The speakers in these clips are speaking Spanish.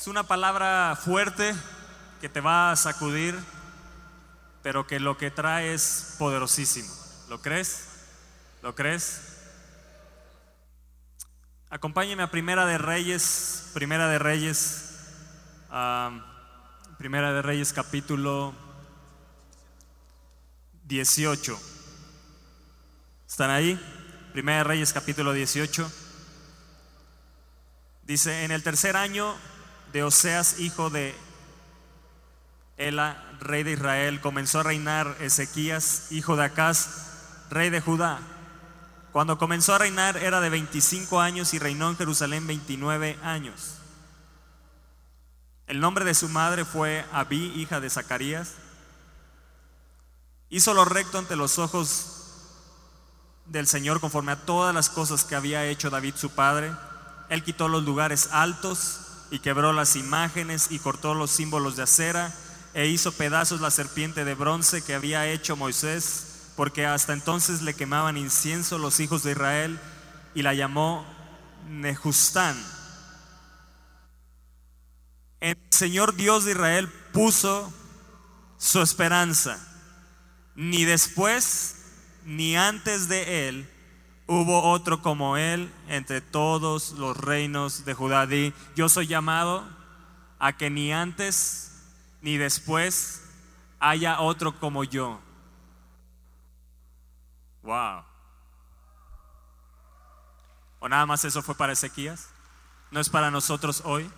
Es una palabra fuerte que te va a sacudir, pero que lo que trae es poderosísimo. ¿Lo crees? ¿Lo crees? Acompáñeme a Primera de Reyes, Primera de Reyes, Primera de Reyes capítulo 18. ¿Están ahí? Primera de Reyes capítulo 18. Dice, en el tercer año de Oseas, hijo de Ela, rey de Israel, comenzó a reinar Ezequías, hijo de Acaz, rey de Judá. Cuando comenzó a reinar era de 25 años y reinó en Jerusalén 29 años. El nombre de su madre fue Abí, hija de Zacarías. Hizo lo recto ante los ojos del Señor conforme a todas las cosas que había hecho David su padre. Él quitó los lugares altos y quebró las imágenes y cortó los símbolos de acera e hizo pedazos la serpiente de bronce que había hecho Moisés porque hasta entonces le quemaban incienso los hijos de Israel y la llamó Nejustán. El Señor Dios de Israel puso su esperanza. Ni después ni antes de él hubo otro como él entre todos los reinos de Judá. yo soy llamado a que ni antes ni después haya otro como yo. Wow. ¿O nada más eso fue para Ezequías? ¿No es para nosotros hoy?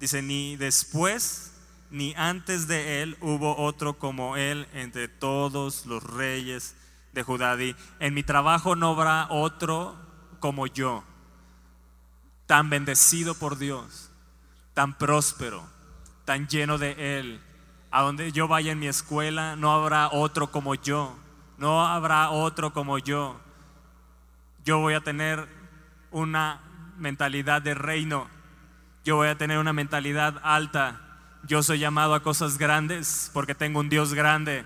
Dice, ni después ni antes de él hubo otro como él entre todos los reyes de Judá. en mi trabajo no habrá otro como yo, tan bendecido por Dios, tan próspero, tan lleno de él. A donde yo vaya en mi escuela no habrá otro como yo no habrá otro como yo. Yo voy a tener una mentalidad de reino. Yo voy a tener una mentalidad alta. Yo soy llamado a cosas grandes porque tengo un Dios grande.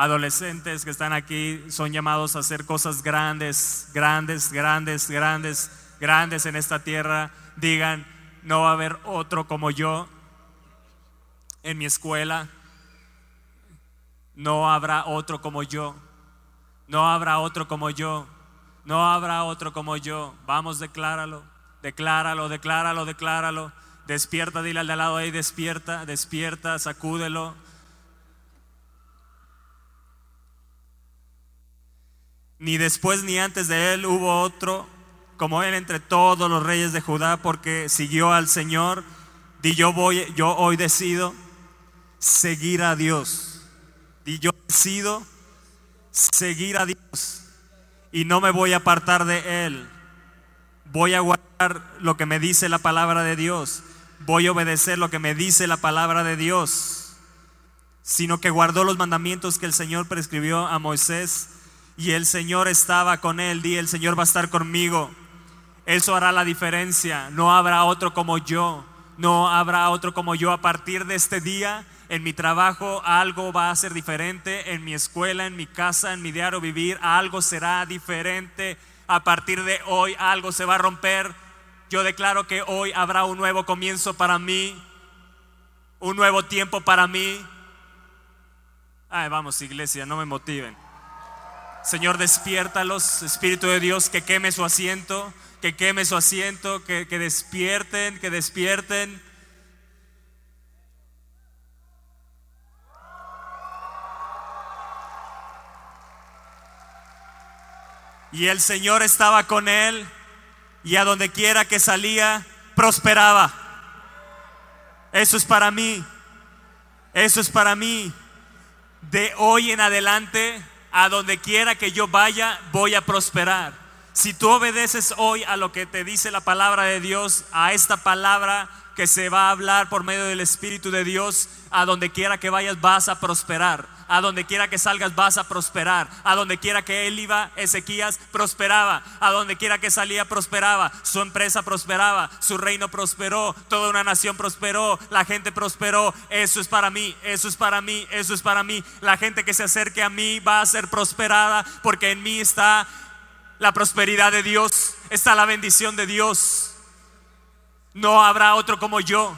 Adolescentes que están aquí son llamados a hacer cosas grandes, grandes, grandes, grandes, grandes en esta tierra. Digan, no va a haber otro como yo en mi escuela. No habrá otro como yo. No habrá otro como yo. No habrá otro como yo. Vamos, decláralo. Decláralo, decláralo, decláralo. Despierta, dile al de al lado ahí, despierta, despierta, sacúdelo. Ni después ni antes de él hubo otro como él entre todos los reyes de Judá, porque siguió al Señor. Y yo voy, yo hoy decido seguir a Dios. Y yo decido seguir a Dios y no me voy a apartar de Él. Voy a guardar lo que me dice la palabra de Dios. Voy a obedecer lo que me dice la palabra de Dios. Sino que guardó los mandamientos que el Señor prescribió a Moisés y el Señor estaba con él. Di, el Señor va a estar conmigo. Eso hará la diferencia. No habrá otro como yo. No habrá otro como yo a partir de este día en mi trabajo algo va a ser diferente, en mi escuela, en mi casa, en mi diario vivir, algo será diferente. A partir de hoy algo se va a romper. Yo declaro que hoy habrá un nuevo comienzo para mí, un nuevo tiempo para mí. Ay, vamos iglesia, no me motiven. Señor, despiértalos, Espíritu de Dios, que queme su asiento, que queme su asiento, que, que despierten, que despierten. Y el Señor estaba con él y a donde quiera que salía, prosperaba. Eso es para mí. Eso es para mí. De hoy en adelante, a donde quiera que yo vaya, voy a prosperar. Si tú obedeces hoy a lo que te dice la palabra de Dios, a esta palabra que se va a hablar por medio del Espíritu de Dios, a donde quiera que vayas vas a prosperar a donde quiera que salgas vas a prosperar. A donde quiera que él iba, Ezequías prosperaba. A donde quiera que salía, prosperaba. Su empresa prosperaba. Su reino prosperó. Toda una nación prosperó. La gente prosperó. Eso es para mí. Eso es para mí. Eso es para mí. La gente que se acerque a mí va a ser prosperada porque en mí está la prosperidad de Dios. Está la bendición de Dios. No habrá otro como yo.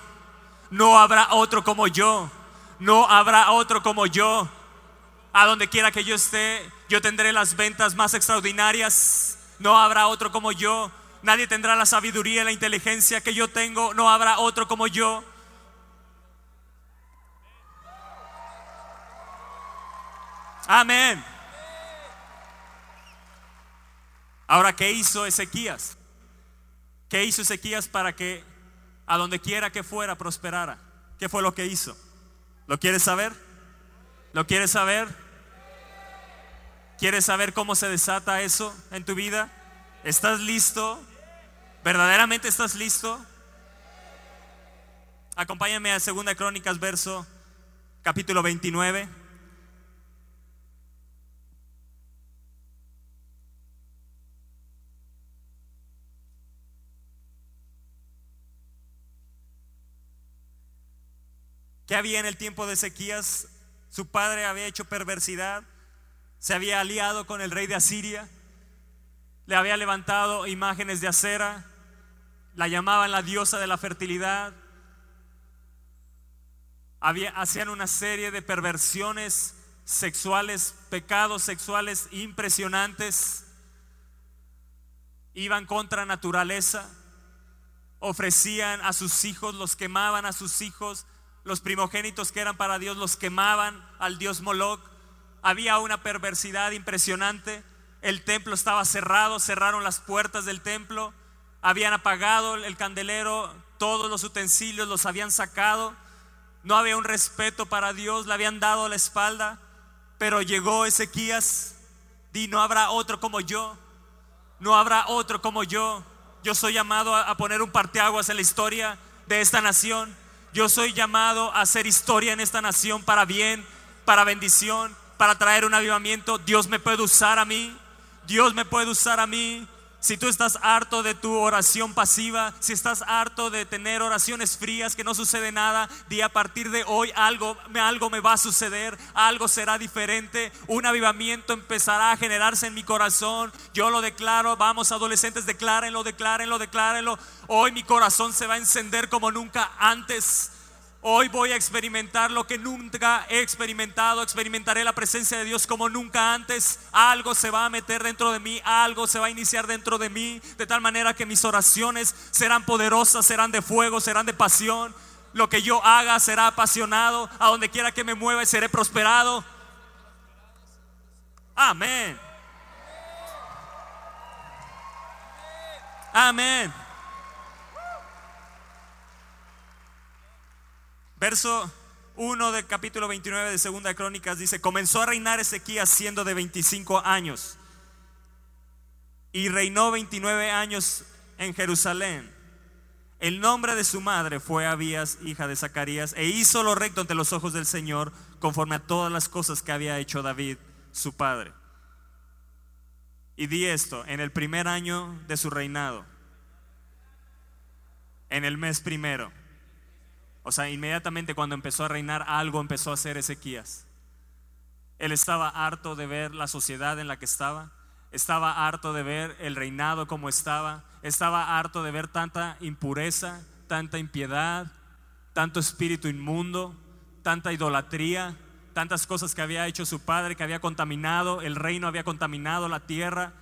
No habrá otro como yo. No habrá otro como yo. A donde quiera que yo esté, yo tendré las ventas más extraordinarias. No habrá otro como yo. Nadie tendrá la sabiduría y la inteligencia que yo tengo. No habrá otro como yo. Amén. Ahora, ¿qué hizo Ezequías? ¿Qué hizo Ezequías para que a donde quiera que fuera prosperara? ¿Qué fue lo que hizo? ¿Lo quieres saber? ¿Lo quieres saber? ¿Quieres saber cómo se desata eso en tu vida? ¿Estás listo? ¿Verdaderamente estás listo? Acompáñame a 2 Crónicas, verso capítulo 29. ¿Qué había en el tiempo de Ezequías? Su padre había hecho perversidad, se había aliado con el rey de Asiria, le había levantado imágenes de acera, la llamaban la diosa de la fertilidad, había, hacían una serie de perversiones sexuales, pecados sexuales impresionantes, iban contra naturaleza, ofrecían a sus hijos, los quemaban a sus hijos, los primogénitos que eran para Dios los quemaban al dios Moloch. Había una perversidad impresionante. El templo estaba cerrado, cerraron las puertas del templo. Habían apagado el candelero, todos los utensilios los habían sacado. No había un respeto para Dios, le habían dado la espalda. Pero llegó Ezequías, di, no habrá otro como yo. No habrá otro como yo. Yo soy llamado a poner un parteaguas en la historia de esta nación. Yo soy llamado a hacer historia en esta nación para bien, para bendición, para traer un avivamiento. Dios me puede usar a mí. Dios me puede usar a mí. Si tú estás harto de tu oración pasiva, si estás harto de tener oraciones frías que no sucede nada, di a partir de hoy algo, algo me va a suceder, algo será diferente, un avivamiento empezará a generarse en mi corazón. Yo lo declaro, vamos adolescentes, declárenlo, declárenlo, declárenlo. Hoy mi corazón se va a encender como nunca antes. Hoy voy a experimentar lo que nunca he experimentado. Experimentaré la presencia de Dios como nunca antes. Algo se va a meter dentro de mí, algo se va a iniciar dentro de mí, de tal manera que mis oraciones serán poderosas, serán de fuego, serán de pasión. Lo que yo haga será apasionado. A donde quiera que me mueva seré prosperado. Amén. Amén. Verso 1 del capítulo 29 de Segunda Crónicas dice, comenzó a reinar Ezequías siendo de 25 años y reinó 29 años en Jerusalén. El nombre de su madre fue Abías, hija de Zacarías, e hizo lo recto ante los ojos del Señor, conforme a todas las cosas que había hecho David, su padre. Y di esto, en el primer año de su reinado, en el mes primero, o sea, inmediatamente cuando empezó a reinar, algo empezó a hacer Ezequías. Él estaba harto de ver la sociedad en la que estaba, estaba harto de ver el reinado como estaba, estaba harto de ver tanta impureza, tanta impiedad, tanto espíritu inmundo, tanta idolatría, tantas cosas que había hecho su padre, que había contaminado, el reino había contaminado la tierra,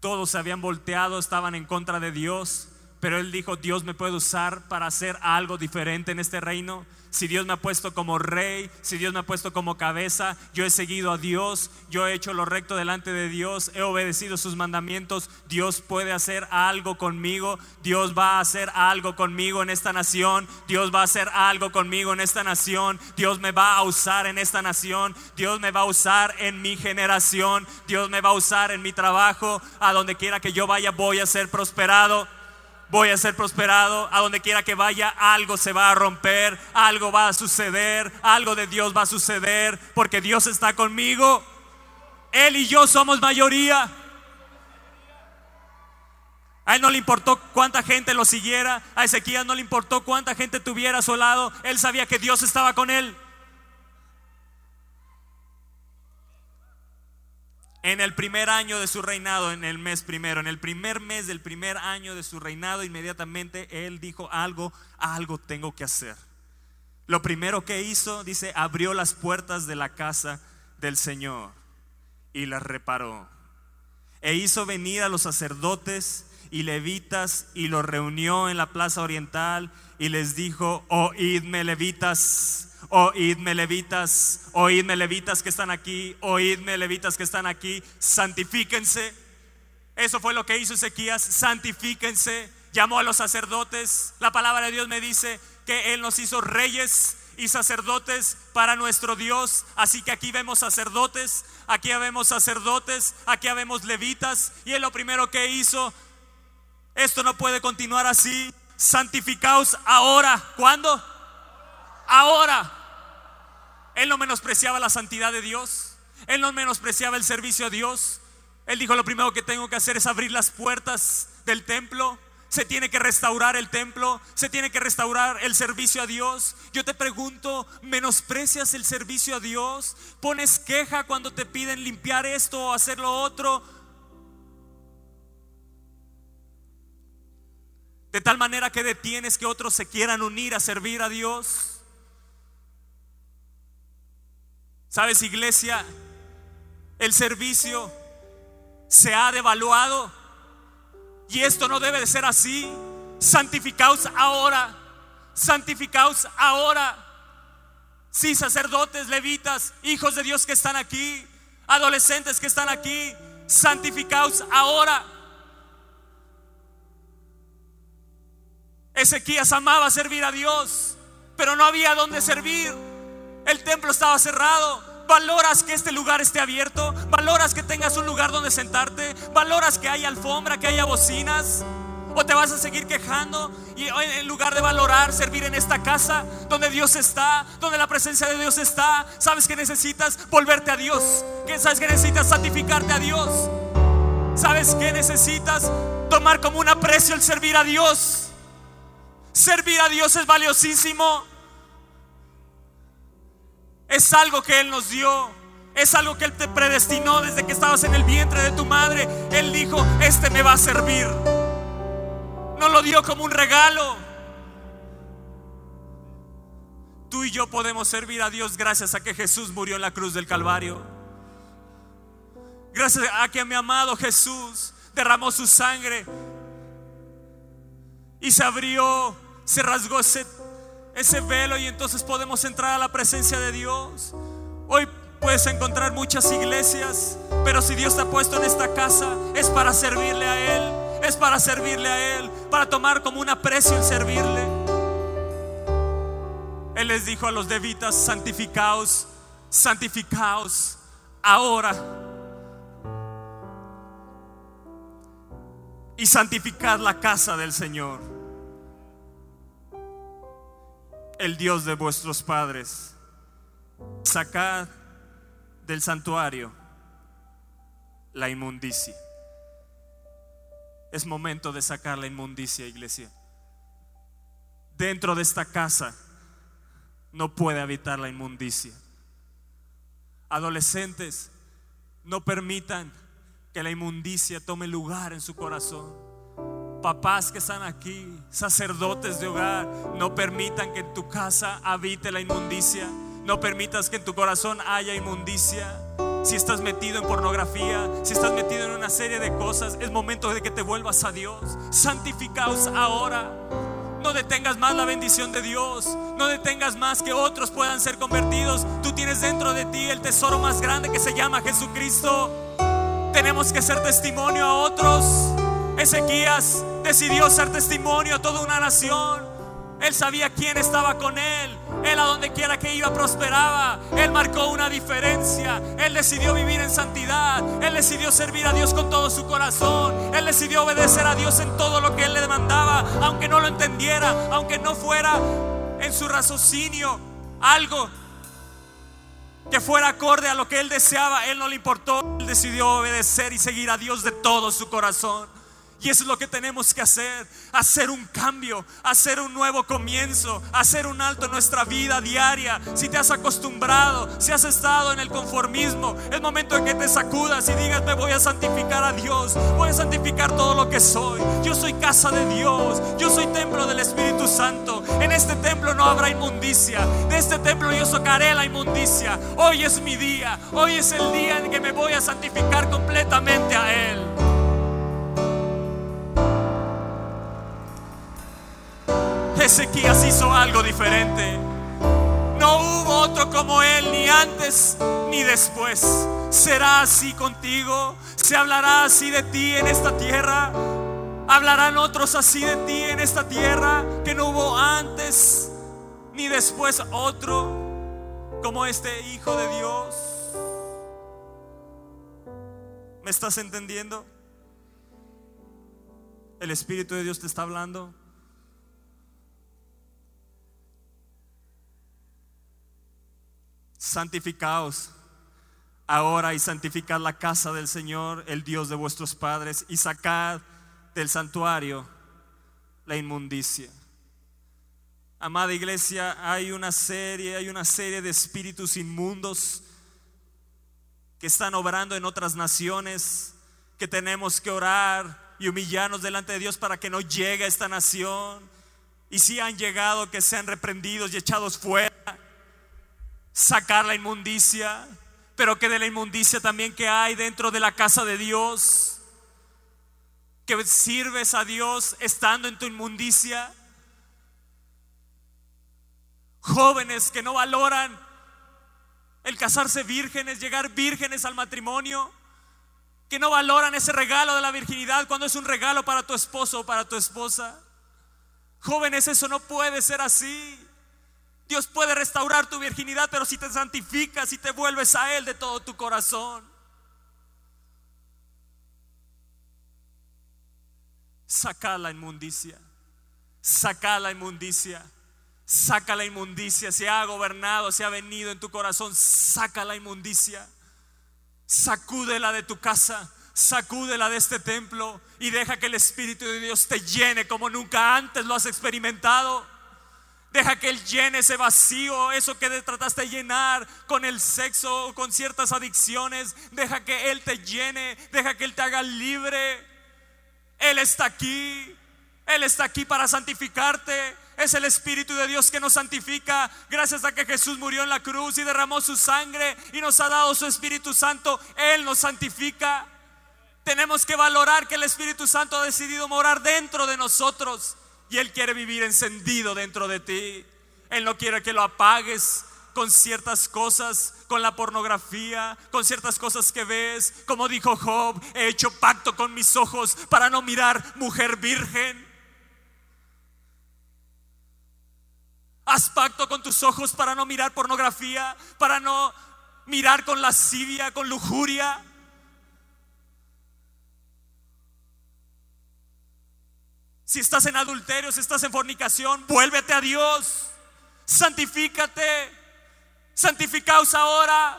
todos se habían volteado, estaban en contra de Dios. Pero él dijo, Dios me puede usar para hacer algo diferente en este reino. Si Dios me ha puesto como rey, si Dios me ha puesto como cabeza, yo he seguido a Dios, yo he hecho lo recto delante de Dios, he obedecido sus mandamientos, Dios puede hacer algo conmigo, Dios va a hacer algo conmigo en esta nación, Dios va a hacer algo conmigo en esta nación, Dios me va a usar en esta nación, Dios me va a usar en mi generación, Dios me va a usar en mi trabajo, a donde quiera que yo vaya voy a ser prosperado voy a ser prosperado. A donde quiera que vaya, algo se va a romper, algo va a suceder, algo de Dios va a suceder, porque Dios está conmigo. Él y yo somos mayoría. A él no le importó cuánta gente lo siguiera. A Ezequiel no le importó cuánta gente tuviera a su lado. Él sabía que Dios estaba con él. En el primer año de su reinado, en el mes primero, en el primer mes del primer año de su reinado, inmediatamente él dijo algo, algo tengo que hacer. Lo primero que hizo, dice, abrió las puertas de la casa del Señor y las reparó. E hizo venir a los sacerdotes y levitas y los reunió en la plaza oriental y les dijo, oídme levitas, oídme levitas, oídme levitas que están aquí, oídme levitas que están aquí, santifíquense. Eso fue lo que hizo Ezequías, santifíquense. Llamó a los sacerdotes. La palabra de Dios me dice que Él nos hizo reyes y sacerdotes para nuestro Dios. Así que aquí vemos sacerdotes, aquí vemos sacerdotes, aquí vemos levitas. Y es lo primero que hizo. Esto no puede continuar así. Santificaos ahora. ¿Cuándo? Ahora. Él no menospreciaba la santidad de Dios. Él no menospreciaba el servicio a Dios. Él dijo, lo primero que tengo que hacer es abrir las puertas del templo. Se tiene que restaurar el templo, se tiene que restaurar el servicio a Dios. Yo te pregunto, ¿menosprecias el servicio a Dios? ¿Pones queja cuando te piden limpiar esto o hacer lo otro? De tal manera que detienes que otros se quieran unir a servir a Dios. ¿Sabes, iglesia? El servicio se ha devaluado y esto no debe de ser así. Santificaos ahora, santificaos ahora. Sí, sacerdotes, levitas, hijos de Dios que están aquí, adolescentes que están aquí, santificaos ahora. Ezequías amaba servir a Dios, pero no había donde servir. El templo estaba cerrado. Valoras que este lugar esté abierto. Valoras que tengas un lugar donde sentarte. Valoras que haya alfombra, que haya bocinas. O te vas a seguir quejando y en lugar de valorar servir en esta casa donde Dios está, donde la presencia de Dios está, sabes que necesitas volverte a Dios. Que sabes que necesitas santificarte a Dios. Sabes que necesitas tomar como un aprecio el servir a Dios. Servir a Dios es valiosísimo. Es algo que Él nos dio. Es algo que Él te predestinó desde que estabas en el vientre de tu madre. Él dijo, este me va a servir. No lo dio como un regalo. Tú y yo podemos servir a Dios gracias a que Jesús murió en la cruz del Calvario. Gracias a que mi amado Jesús derramó su sangre y se abrió se rasgó ese, ese velo y entonces podemos entrar a la presencia de Dios. Hoy puedes encontrar muchas iglesias, pero si Dios te ha puesto en esta casa es para servirle a Él, es para servirle a Él, para tomar como un aprecio el servirle. Él les dijo a los levitas, santificaos, santificaos ahora. Y santificad la casa del Señor el Dios de vuestros padres. Sacad del santuario la inmundicia. Es momento de sacar la inmundicia, iglesia. Dentro de esta casa no puede habitar la inmundicia. Adolescentes, no permitan que la inmundicia tome lugar en su corazón papás que están aquí, sacerdotes de hogar, no permitan que en tu casa habite la inmundicia. No permitas que en tu corazón haya inmundicia. Si estás metido en pornografía, si estás metido en una serie de cosas, es momento de que te vuelvas a Dios. Santificaos ahora. No detengas más la bendición de Dios. No detengas más que otros puedan ser convertidos. Tú tienes dentro de ti el tesoro más grande que se llama Jesucristo. Tenemos que ser testimonio a otros. Ezequías decidió ser testimonio a toda una nación. Él sabía quién estaba con él. Él a donde quiera que iba prosperaba. Él marcó una diferencia. Él decidió vivir en santidad. Él decidió servir a Dios con todo su corazón. Él decidió obedecer a Dios en todo lo que Él le demandaba. Aunque no lo entendiera. Aunque no fuera en su raciocinio algo que fuera acorde a lo que Él deseaba. Él no le importó. Él decidió obedecer y seguir a Dios de todo su corazón. Y eso es lo que tenemos que hacer, hacer un cambio, hacer un nuevo comienzo, hacer un alto en nuestra vida diaria. Si te has acostumbrado, si has estado en el conformismo, es momento de que te sacudas y digas, me voy a santificar a Dios, voy a santificar todo lo que soy. Yo soy casa de Dios, yo soy templo del Espíritu Santo. En este templo no habrá inmundicia, de este templo yo sacaré la inmundicia. Hoy es mi día, hoy es el día en que me voy a santificar completamente a Él. Ezequías hizo algo diferente. No hubo otro como él, ni antes ni después. ¿Será así contigo? ¿Se hablará así de ti en esta tierra? ¿Hablarán otros así de ti en esta tierra que no hubo antes ni después otro como este Hijo de Dios? ¿Me estás entendiendo? El Espíritu de Dios te está hablando. Santificaos ahora y santificad la casa del Señor, el Dios de vuestros padres, y sacad del santuario la inmundicia. Amada iglesia, hay una serie, hay una serie de espíritus inmundos que están obrando en otras naciones, que tenemos que orar y humillarnos delante de Dios para que no llegue a esta nación. Y si han llegado, que sean reprendidos y echados fuera sacar la inmundicia, pero que de la inmundicia también que hay dentro de la casa de Dios, que sirves a Dios estando en tu inmundicia. Jóvenes que no valoran el casarse vírgenes, llegar vírgenes al matrimonio, que no valoran ese regalo de la virginidad cuando es un regalo para tu esposo o para tu esposa. Jóvenes, eso no puede ser así. Dios puede restaurar tu virginidad, pero si te santificas y te vuelves a Él de todo tu corazón. Saca la inmundicia, saca la inmundicia, saca la inmundicia. Se ha gobernado, se ha venido en tu corazón, saca la inmundicia. Sacúdela de tu casa, sacúdela de este templo y deja que el Espíritu de Dios te llene como nunca antes lo has experimentado. Deja que Él llene ese vacío, eso que trataste de llenar con el sexo o con ciertas adicciones. Deja que Él te llene, deja que Él te haga libre. Él está aquí, Él está aquí para santificarte. Es el Espíritu de Dios que nos santifica. Gracias a que Jesús murió en la cruz y derramó su sangre y nos ha dado su Espíritu Santo, Él nos santifica. Tenemos que valorar que el Espíritu Santo ha decidido morar dentro de nosotros. Y Él quiere vivir encendido dentro de ti. Él no quiere que lo apagues con ciertas cosas, con la pornografía, con ciertas cosas que ves. Como dijo Job, he hecho pacto con mis ojos para no mirar mujer virgen. Haz pacto con tus ojos para no mirar pornografía, para no mirar con lascivia, con lujuria. Si estás en adulterio, si estás en fornicación, vuélvete a Dios. Santifícate. Santificaos ahora.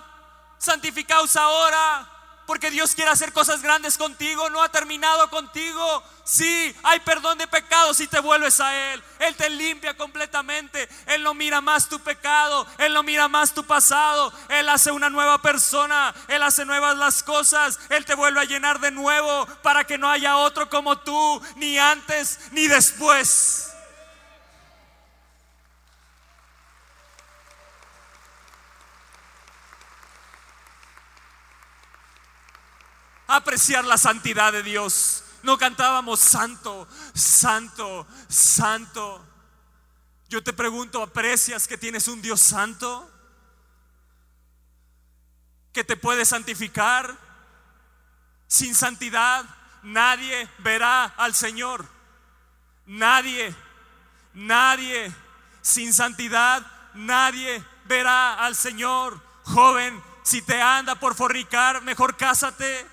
Santificaos ahora. Porque Dios quiere hacer cosas grandes contigo, no ha terminado contigo. Sí, hay perdón de pecados si te vuelves a Él. Él te limpia completamente. Él no mira más tu pecado, Él no mira más tu pasado. Él hace una nueva persona, Él hace nuevas las cosas. Él te vuelve a llenar de nuevo para que no haya otro como tú, ni antes ni después. Apreciar la santidad de Dios. No cantábamos santo, santo, santo. Yo te pregunto, ¿aprecias que tienes un Dios santo? Que te puede santificar. Sin santidad nadie verá al Señor. Nadie, nadie. Sin santidad nadie verá al Señor. Joven, si te anda por fornicar, mejor cásate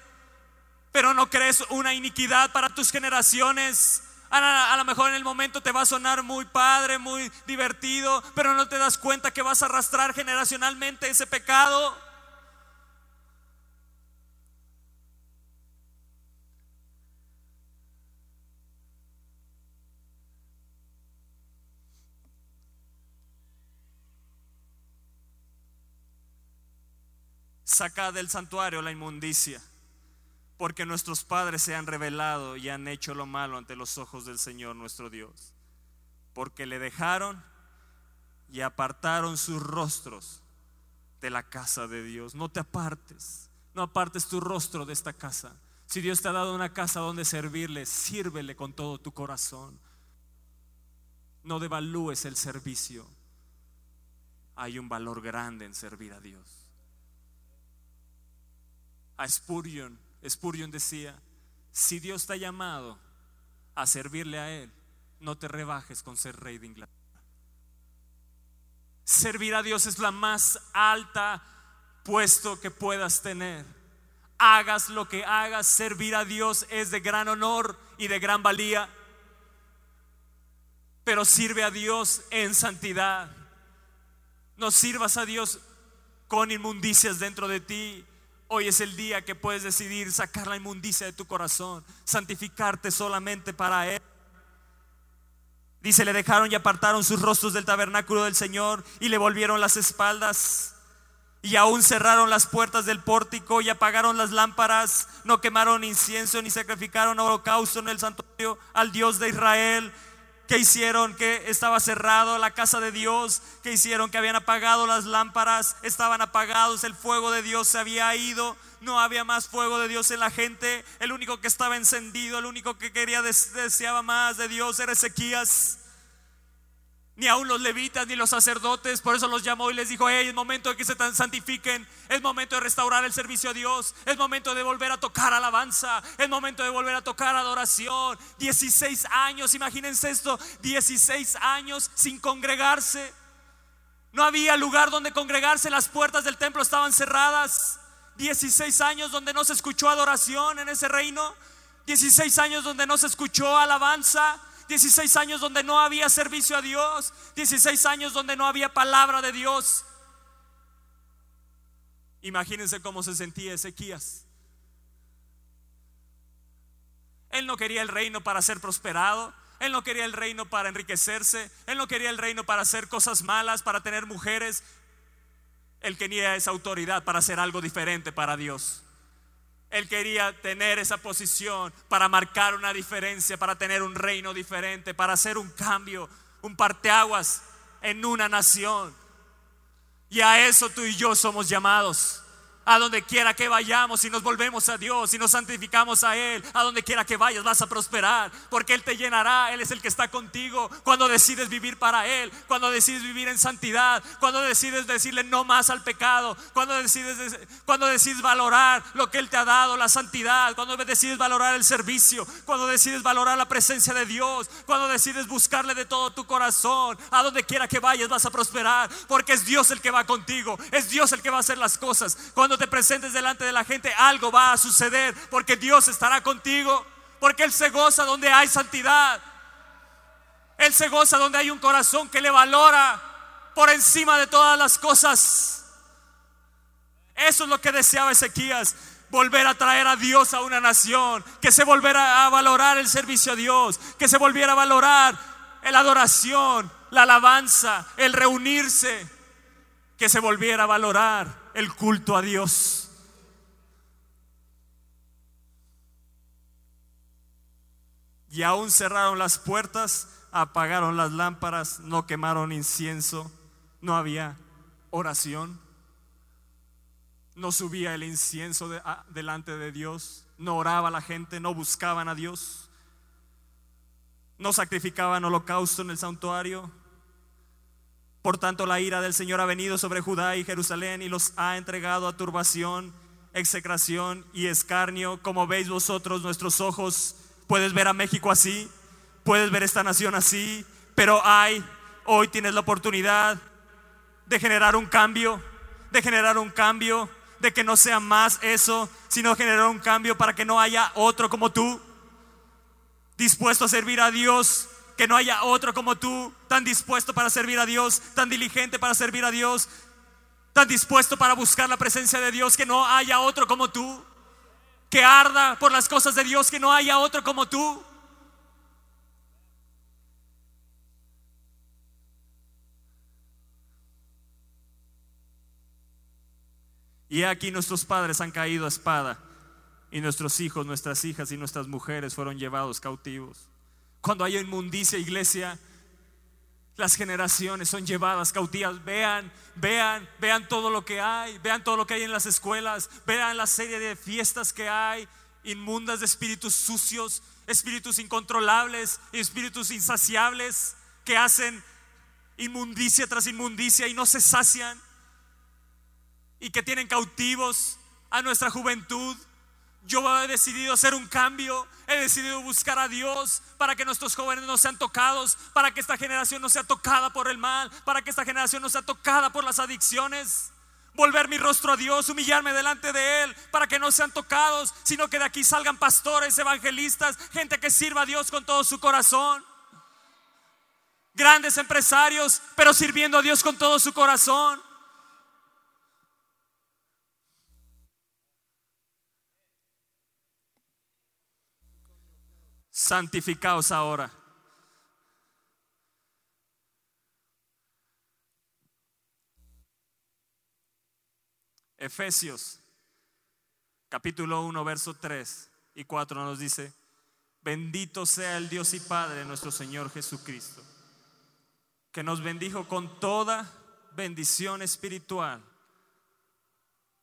pero no crees una iniquidad para tus generaciones. A, lo mejor en el momento te va a sonar muy padre, muy divertido, pero no te das cuenta que vas a arrastrar generacionalmente ese pecado. Saca del santuario la inmundicia porque nuestros padres se han revelado y han hecho lo malo ante los ojos del Señor nuestro Dios, porque le dejaron y apartaron sus rostros de la casa de Dios. No te apartes, no apartes tu rostro de esta casa. Si Dios te ha dado una casa donde servirle, sírvele con todo tu corazón. No devalúes el servicio. Hay un valor grande en servir a Dios. A Spurgeon, Spurgeon decía, si Dios te ha llamado a servirle a Él, no te rebajes con ser rey de Inglaterra. Servir a Dios es la más alta puesto que puedas tener. Hagas lo que hagas, servir a Dios es de gran honor y de gran valía. Pero sirve a Dios en santidad. No sirvas a Dios con inmundicias dentro de ti. Hoy es el día que puedes decidir sacar la inmundicia de tu corazón, santificarte solamente para Él. Dice, le dejaron y apartaron sus rostros del tabernáculo del Señor y le volvieron las espaldas. Y aún cerraron las puertas del pórtico y apagaron las lámparas, no quemaron incienso ni sacrificaron holocausto en el santuario al Dios de Israel. ¿Qué hicieron? Que estaba cerrado la casa de Dios. ¿Qué hicieron? Que habían apagado las lámparas, estaban apagados, el fuego de Dios se había ido no había más fuego de Dios en la gente. El único que estaba encendido, el único que quería, deseaba más de Dios era Ezequías. Ni aún los levitas ni los sacerdotes, por eso los llamó y les dijo, hey, es momento de que se santifiquen, es momento de restaurar el servicio a Dios, es momento de volver a tocar alabanza, es momento de volver a tocar adoración. 16 años, imagínense esto, 16 años sin congregarse. No había lugar donde congregarse, las puertas del templo estaban cerradas. 16 años donde no se escuchó adoración en ese reino, 16 años donde no se escuchó alabanza, 16 años donde no había servicio a Dios, 16 años donde no había palabra de Dios. Imagínense cómo se sentía Ezequías. Él no quería el reino para ser prosperado, él no quería el reino para enriquecerse, él no quería el reino para hacer cosas malas, para tener mujeres, él quería esa autoridad para hacer algo diferente para Dios. Él quería tener esa posición para marcar una diferencia, para tener un reino diferente, para hacer un cambio, un parteaguas en una nación. Y a eso tú y yo somos llamados a donde quiera que vayamos, y nos volvemos a Dios, y nos santificamos a Él, a donde quiera que vayas vas a prosperar, porque Él te llenará, Él es el que está contigo cuando decides vivir para Él, cuando decides vivir en santidad, cuando decides decirle no más al pecado, cuando decides, cuando decides valorar lo que Él te ha dado, la santidad, cuando decides valorar el servicio, cuando decides valorar la presencia de Dios, cuando decides buscarle de todo tu corazón, a donde quiera que vayas vas a prosperar, porque es Dios el que va contigo, es Dios el que va a hacer las cosas. Te presentes delante de la gente, algo va a suceder porque Dios estará contigo, porque Él se goza donde hay santidad. Él se goza donde hay un corazón que le valora por encima de todas las cosas. Eso es lo que deseaba Ezequías, volver a traer a Dios a una nación, que se volviera a valorar el servicio a Dios, que se volviera a valorar la adoración, la alabanza, el reunirse, que se volviera a valorar el culto a Dios. Y aún cerraron las puertas, apagaron las lámparas, no quemaron incienso, no había oración, no subía el incienso delante de Dios, no oraba la gente, no buscaban a Dios, no sacrificaban holocausto en el santuario, por tanto, la ira del Señor ha venido sobre Judá y Jerusalén y los ha entregado a turbación, execración y escarnio. Como veis vosotros, nuestros ojos, puedes ver a México así, puedes ver esta nación así, pero hay, hoy tienes la oportunidad de generar un cambio, de generar un cambio, de que no sea más eso, sino generar un cambio para que no haya otro como tú, dispuesto a servir a Dios que no haya otro como tú, tan dispuesto para servir a Dios, tan diligente para servir a Dios, tan dispuesto para buscar la presencia de Dios, que no haya otro como tú, que arda por las cosas de Dios, que no haya otro como tú. Y aquí nuestros padres han caído a espada y nuestros hijos, nuestras hijas y nuestras mujeres fueron llevados cautivos. Cuando hay inmundicia, iglesia, las generaciones son llevadas cautivas. Vean, vean, vean todo lo que hay, vean todo lo que hay en las escuelas, vean la serie de fiestas que hay, inmundas de espíritus sucios, espíritus incontrolables espíritus insaciables que hacen inmundicia tras inmundicia y no se sacian y que tienen cautivos a nuestra juventud. Yo he decidido hacer un cambio, he decidido buscar a Dios para que nuestros jóvenes no sean tocados, para que esta generación no sea tocada por el mal, para que esta generación no sea tocada por las adicciones. Volver mi rostro a Dios, humillarme delante de Él, para que no sean tocados, sino que de aquí salgan pastores, evangelistas, gente que sirva a Dios con todo su corazón. Grandes empresarios, pero sirviendo a Dios con todo su corazón. Santificaos ahora. Efesios capítulo 1, verso 3 y 4 nos dice, bendito sea el Dios y Padre nuestro Señor Jesucristo, que nos bendijo con toda bendición espiritual.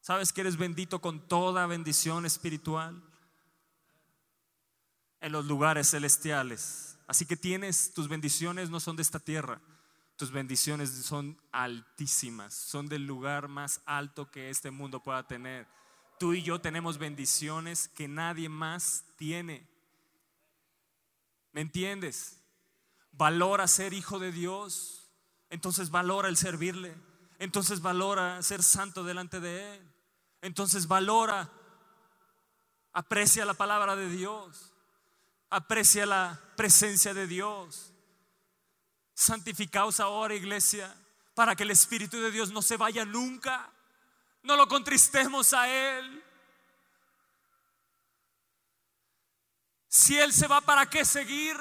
¿Sabes que eres bendito con toda bendición espiritual? En los lugares celestiales. Así que tienes, tus bendiciones no son de esta tierra, tus bendiciones son altísimas, son del lugar más alto que este mundo pueda tener. Tú y yo tenemos bendiciones que nadie más tiene. ¿Me entiendes? Valora ser hijo de Dios, entonces valora el servirle, entonces valora ser santo delante de Él, entonces valora, aprecia la palabra de Dios. Aprecia la presencia de Dios. Santificaos ahora, iglesia, para que el Espíritu de Dios no se vaya nunca. No lo contristemos a Él. Si Él se va, ¿para qué seguir?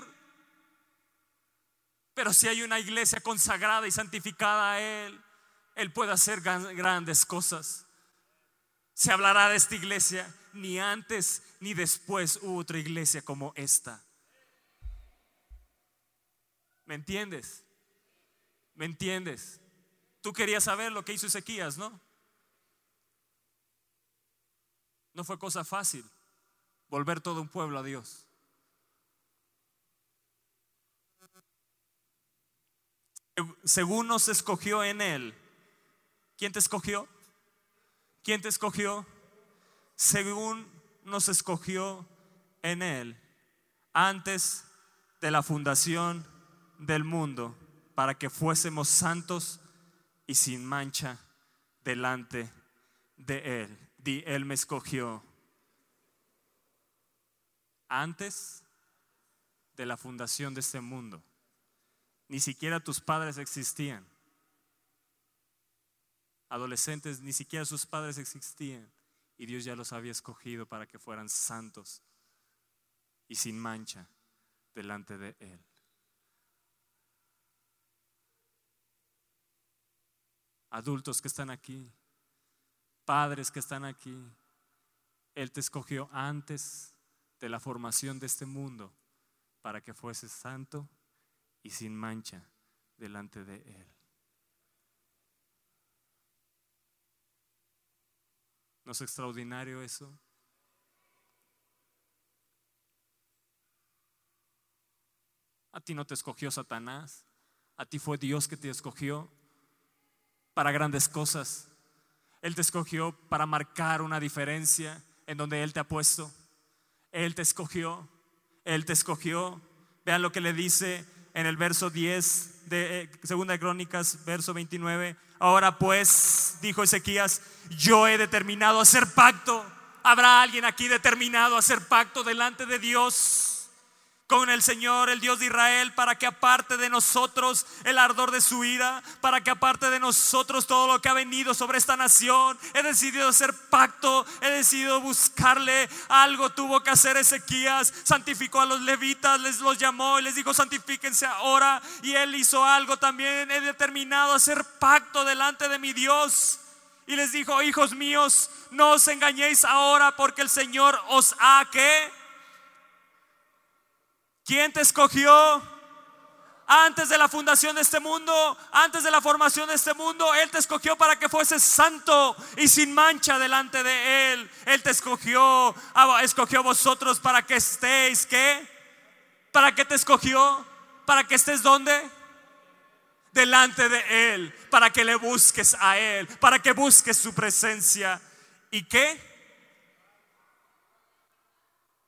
Pero si hay una iglesia consagrada y santificada a Él, Él puede hacer grandes cosas. Se hablará de esta iglesia ni antes ni después hubo otra iglesia como esta. ¿Me entiendes? ¿Me entiendes? Tú querías saber lo que hizo Ezequías, ¿no? No fue cosa fácil volver todo un pueblo a Dios. Según nos escogió en él. ¿Quién te escogió? ¿Quién te escogió? Según nos escogió en Él antes de la fundación del mundo, para que fuésemos santos y sin mancha delante de Él. Di, Él me escogió antes de la fundación de este mundo. Ni siquiera tus padres existían. Adolescentes, ni siquiera sus padres existían y Dios ya los había escogido para que fueran santos y sin mancha delante de Él. Adultos que están aquí, padres que están aquí, Él te escogió antes de la formación de este mundo para que fueses santo y sin mancha delante de Él. ¿No es extraordinario eso? A ti no te escogió Satanás, a ti fue Dios que te escogió para grandes cosas. Él te escogió para marcar una diferencia en donde Él te ha puesto. Él te escogió, Él te escogió. Vean lo que le dice en el verso 10 de eh, Segunda de Crónicas, verso 29. Ahora pues, dijo Ezequías, yo he determinado hacer pacto. ¿Habrá alguien aquí determinado a hacer pacto delante de Dios? Con el Señor, el Dios de Israel, para que aparte de nosotros el ardor de su ira, para que aparte de nosotros todo lo que ha venido sobre esta nación. He decidido hacer pacto, he decidido buscarle. Algo tuvo que hacer Ezequías, santificó a los levitas, les los llamó y les dijo, santifíquense ahora. Y él hizo algo también, he determinado hacer pacto delante de mi Dios. y les dijo, hijos míos, no os engañéis ahora porque el Señor os ha que... ¿Quién te escogió? Antes de la fundación de este mundo, antes de la formación de este mundo, Él te escogió para que fueses santo y sin mancha delante de Él. Él te escogió, escogió a vosotros para que estéis, ¿qué? ¿Para qué te escogió? ¿Para que estés donde? delante de Él, para que le busques a Él, para que busques su presencia. ¿Y qué?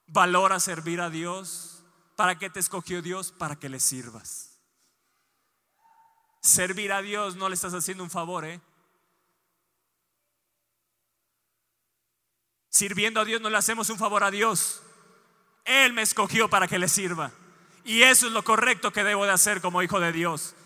Valora servir a Dios. ¿Para qué te escogió Dios? Para que le sirvas. Servir a Dios no le estás haciendo un favor, ¿eh? Sirviendo a Dios no le hacemos un favor a Dios. Él me escogió para que le sirva. Y eso es lo correcto que debo de hacer como hijo de Dios.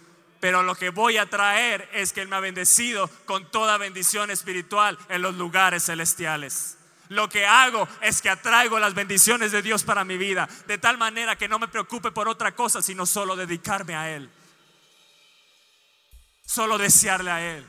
Pero lo que voy a traer es que Él me ha bendecido con toda bendición espiritual en los lugares celestiales. Lo que hago es que atraigo las bendiciones de Dios para mi vida, de tal manera que no me preocupe por otra cosa, sino solo dedicarme a Él. Solo desearle a Él,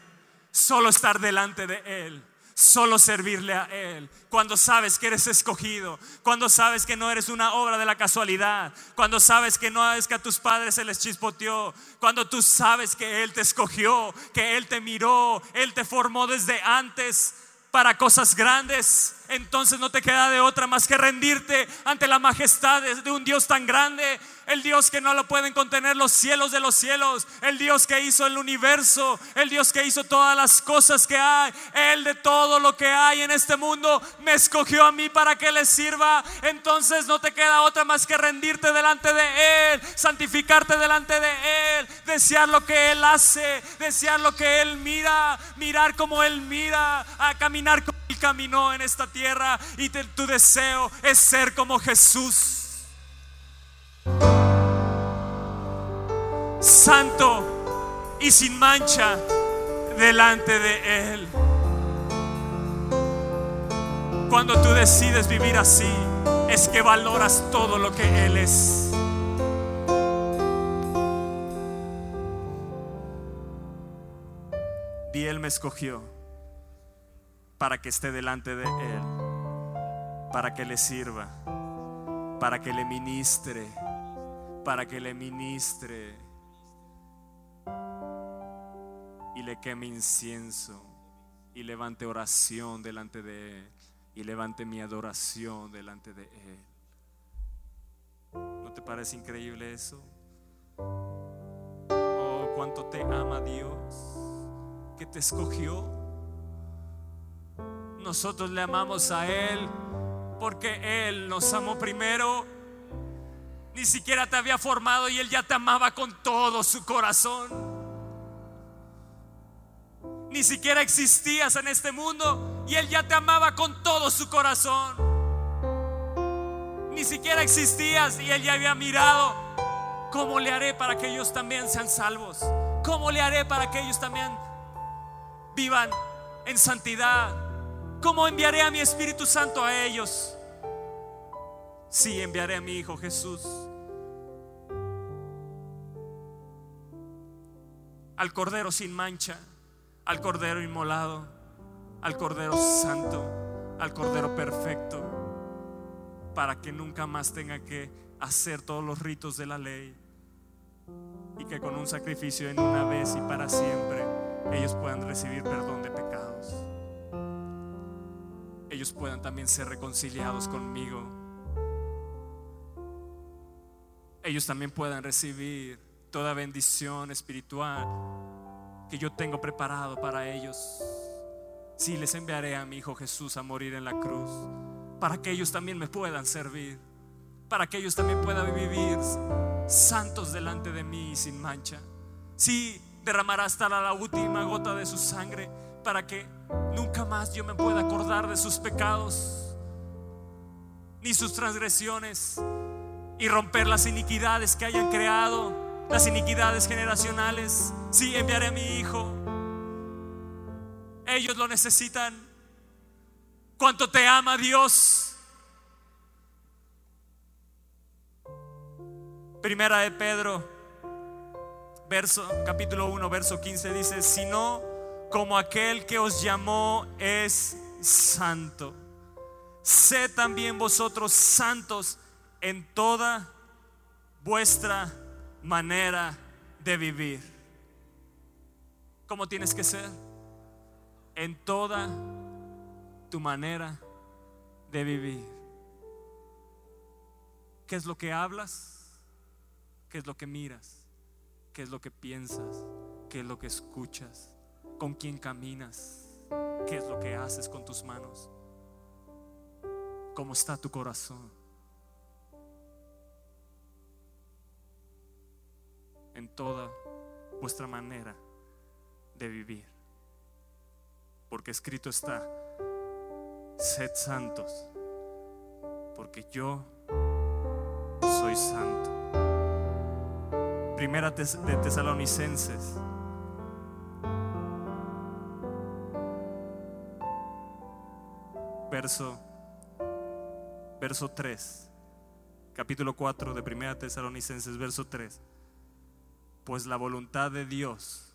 solo estar delante de Él solo servirle a Él. Cuando sabes que eres escogido, cuando sabes que no eres una obra de la casualidad, cuando sabes que no es que a tus padres se les chispoteó, cuando tú sabes que Él te escogió, que Él te miró, Él te formó desde antes para cosas grandes, entonces no te queda de otra más que rendirte ante la majestad de un Dios tan grande, el Dios que no lo pueden contener los cielos de los cielos, el Dios que hizo el universo, el Dios que hizo todas las cosas que hay, Él de todo lo que hay en este mundo me escogió a mí para que le sirva. Entonces no te queda otra más que rendirte delante de Él, santificarte delante de Él, desear lo que Él hace, desear lo que Él mira, mirar como Él mira, a caminar como Él caminó en esta tierra y tu deseo es ser como Jesús santo y sin mancha delante de Él. Cuando tú decides vivir así, es que valoras todo lo que Él es. Y Él me escogió para que esté delante de Él, para que le sirva, para que le ministre, para que le ministre y le queme incienso y levante oración delante de Él y levante mi adoración delante de Él. ¿No te parece increíble eso? Oh, cuánto te ama Dios, que te escogió. Nosotros le amamos a Él porque Él nos amó primero. Ni siquiera te había formado y Él ya te amaba con todo su corazón ni siquiera existías en este mundo y Él ya te amaba con todo su corazón. Ni siquiera existías y Él ya había mirado. ¿Cómo le haré para que ellos también sean salvos? ¿Cómo le haré para que ellos también vivan en santidad? ¿Cómo enviaré a mi Espíritu Santo a ellos? Sí, enviaré a mi Hijo Jesús. Al Cordero sin mancha al Cordero inmolado, al Cordero santo, al Cordero perfecto, para que nunca más tenga que hacer todos los ritos de la ley y que con un sacrificio en una vez y para siempre ellos puedan recibir perdón de pecados. Ellos puedan también ser reconciliados conmigo. Ellos también puedan recibir toda bendición espiritual que yo tengo preparado para ellos. Sí, les enviaré a mi Hijo Jesús a morir en la cruz, para que ellos también me puedan servir, para que ellos también puedan vivir santos delante de mí sin mancha. Sí, derramará hasta la última gota de su sangre, para que nunca más yo me pueda acordar de sus pecados, ni sus transgresiones, y romper las iniquidades que hayan creado las iniquidades generacionales. Sí, enviaré a mi hijo. Ellos lo necesitan. Cuánto te ama Dios. Primera de Pedro, verso, capítulo 1, verso 15 dice, si no como aquel que os llamó es santo. Sé también vosotros santos en toda vuestra manera de vivir. ¿Cómo tienes que ser? En toda tu manera de vivir. ¿Qué es lo que hablas? ¿Qué es lo que miras? ¿Qué es lo que piensas? ¿Qué es lo que escuchas? ¿Con quién caminas? ¿Qué es lo que haces con tus manos? ¿Cómo está tu corazón? En toda vuestra manera de vivir. Porque escrito está, sed santos, porque yo soy santo. Primera de Tesalonicenses. Verso, verso 3, capítulo 4 de Primera Tesalonicenses, verso 3. Pues la voluntad de Dios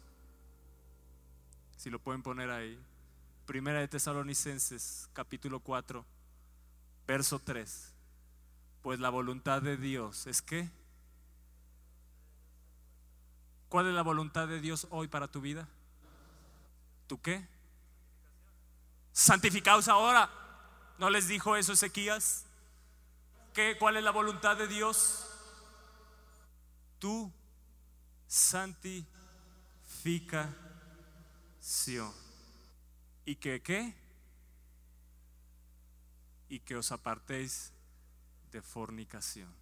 si lo pueden poner ahí. Primera de Tesalonicenses, capítulo 4, verso 3. Pues la voluntad de Dios es que... ¿Cuál es la voluntad de Dios hoy para tu vida? ¿Tú qué? Santificaos ahora. ¿No les dijo eso Ezequías? ¿Qué, ¿Cuál es la voluntad de Dios? Tú santifica ¿Y que qué? Y que os apartéis de fornicación.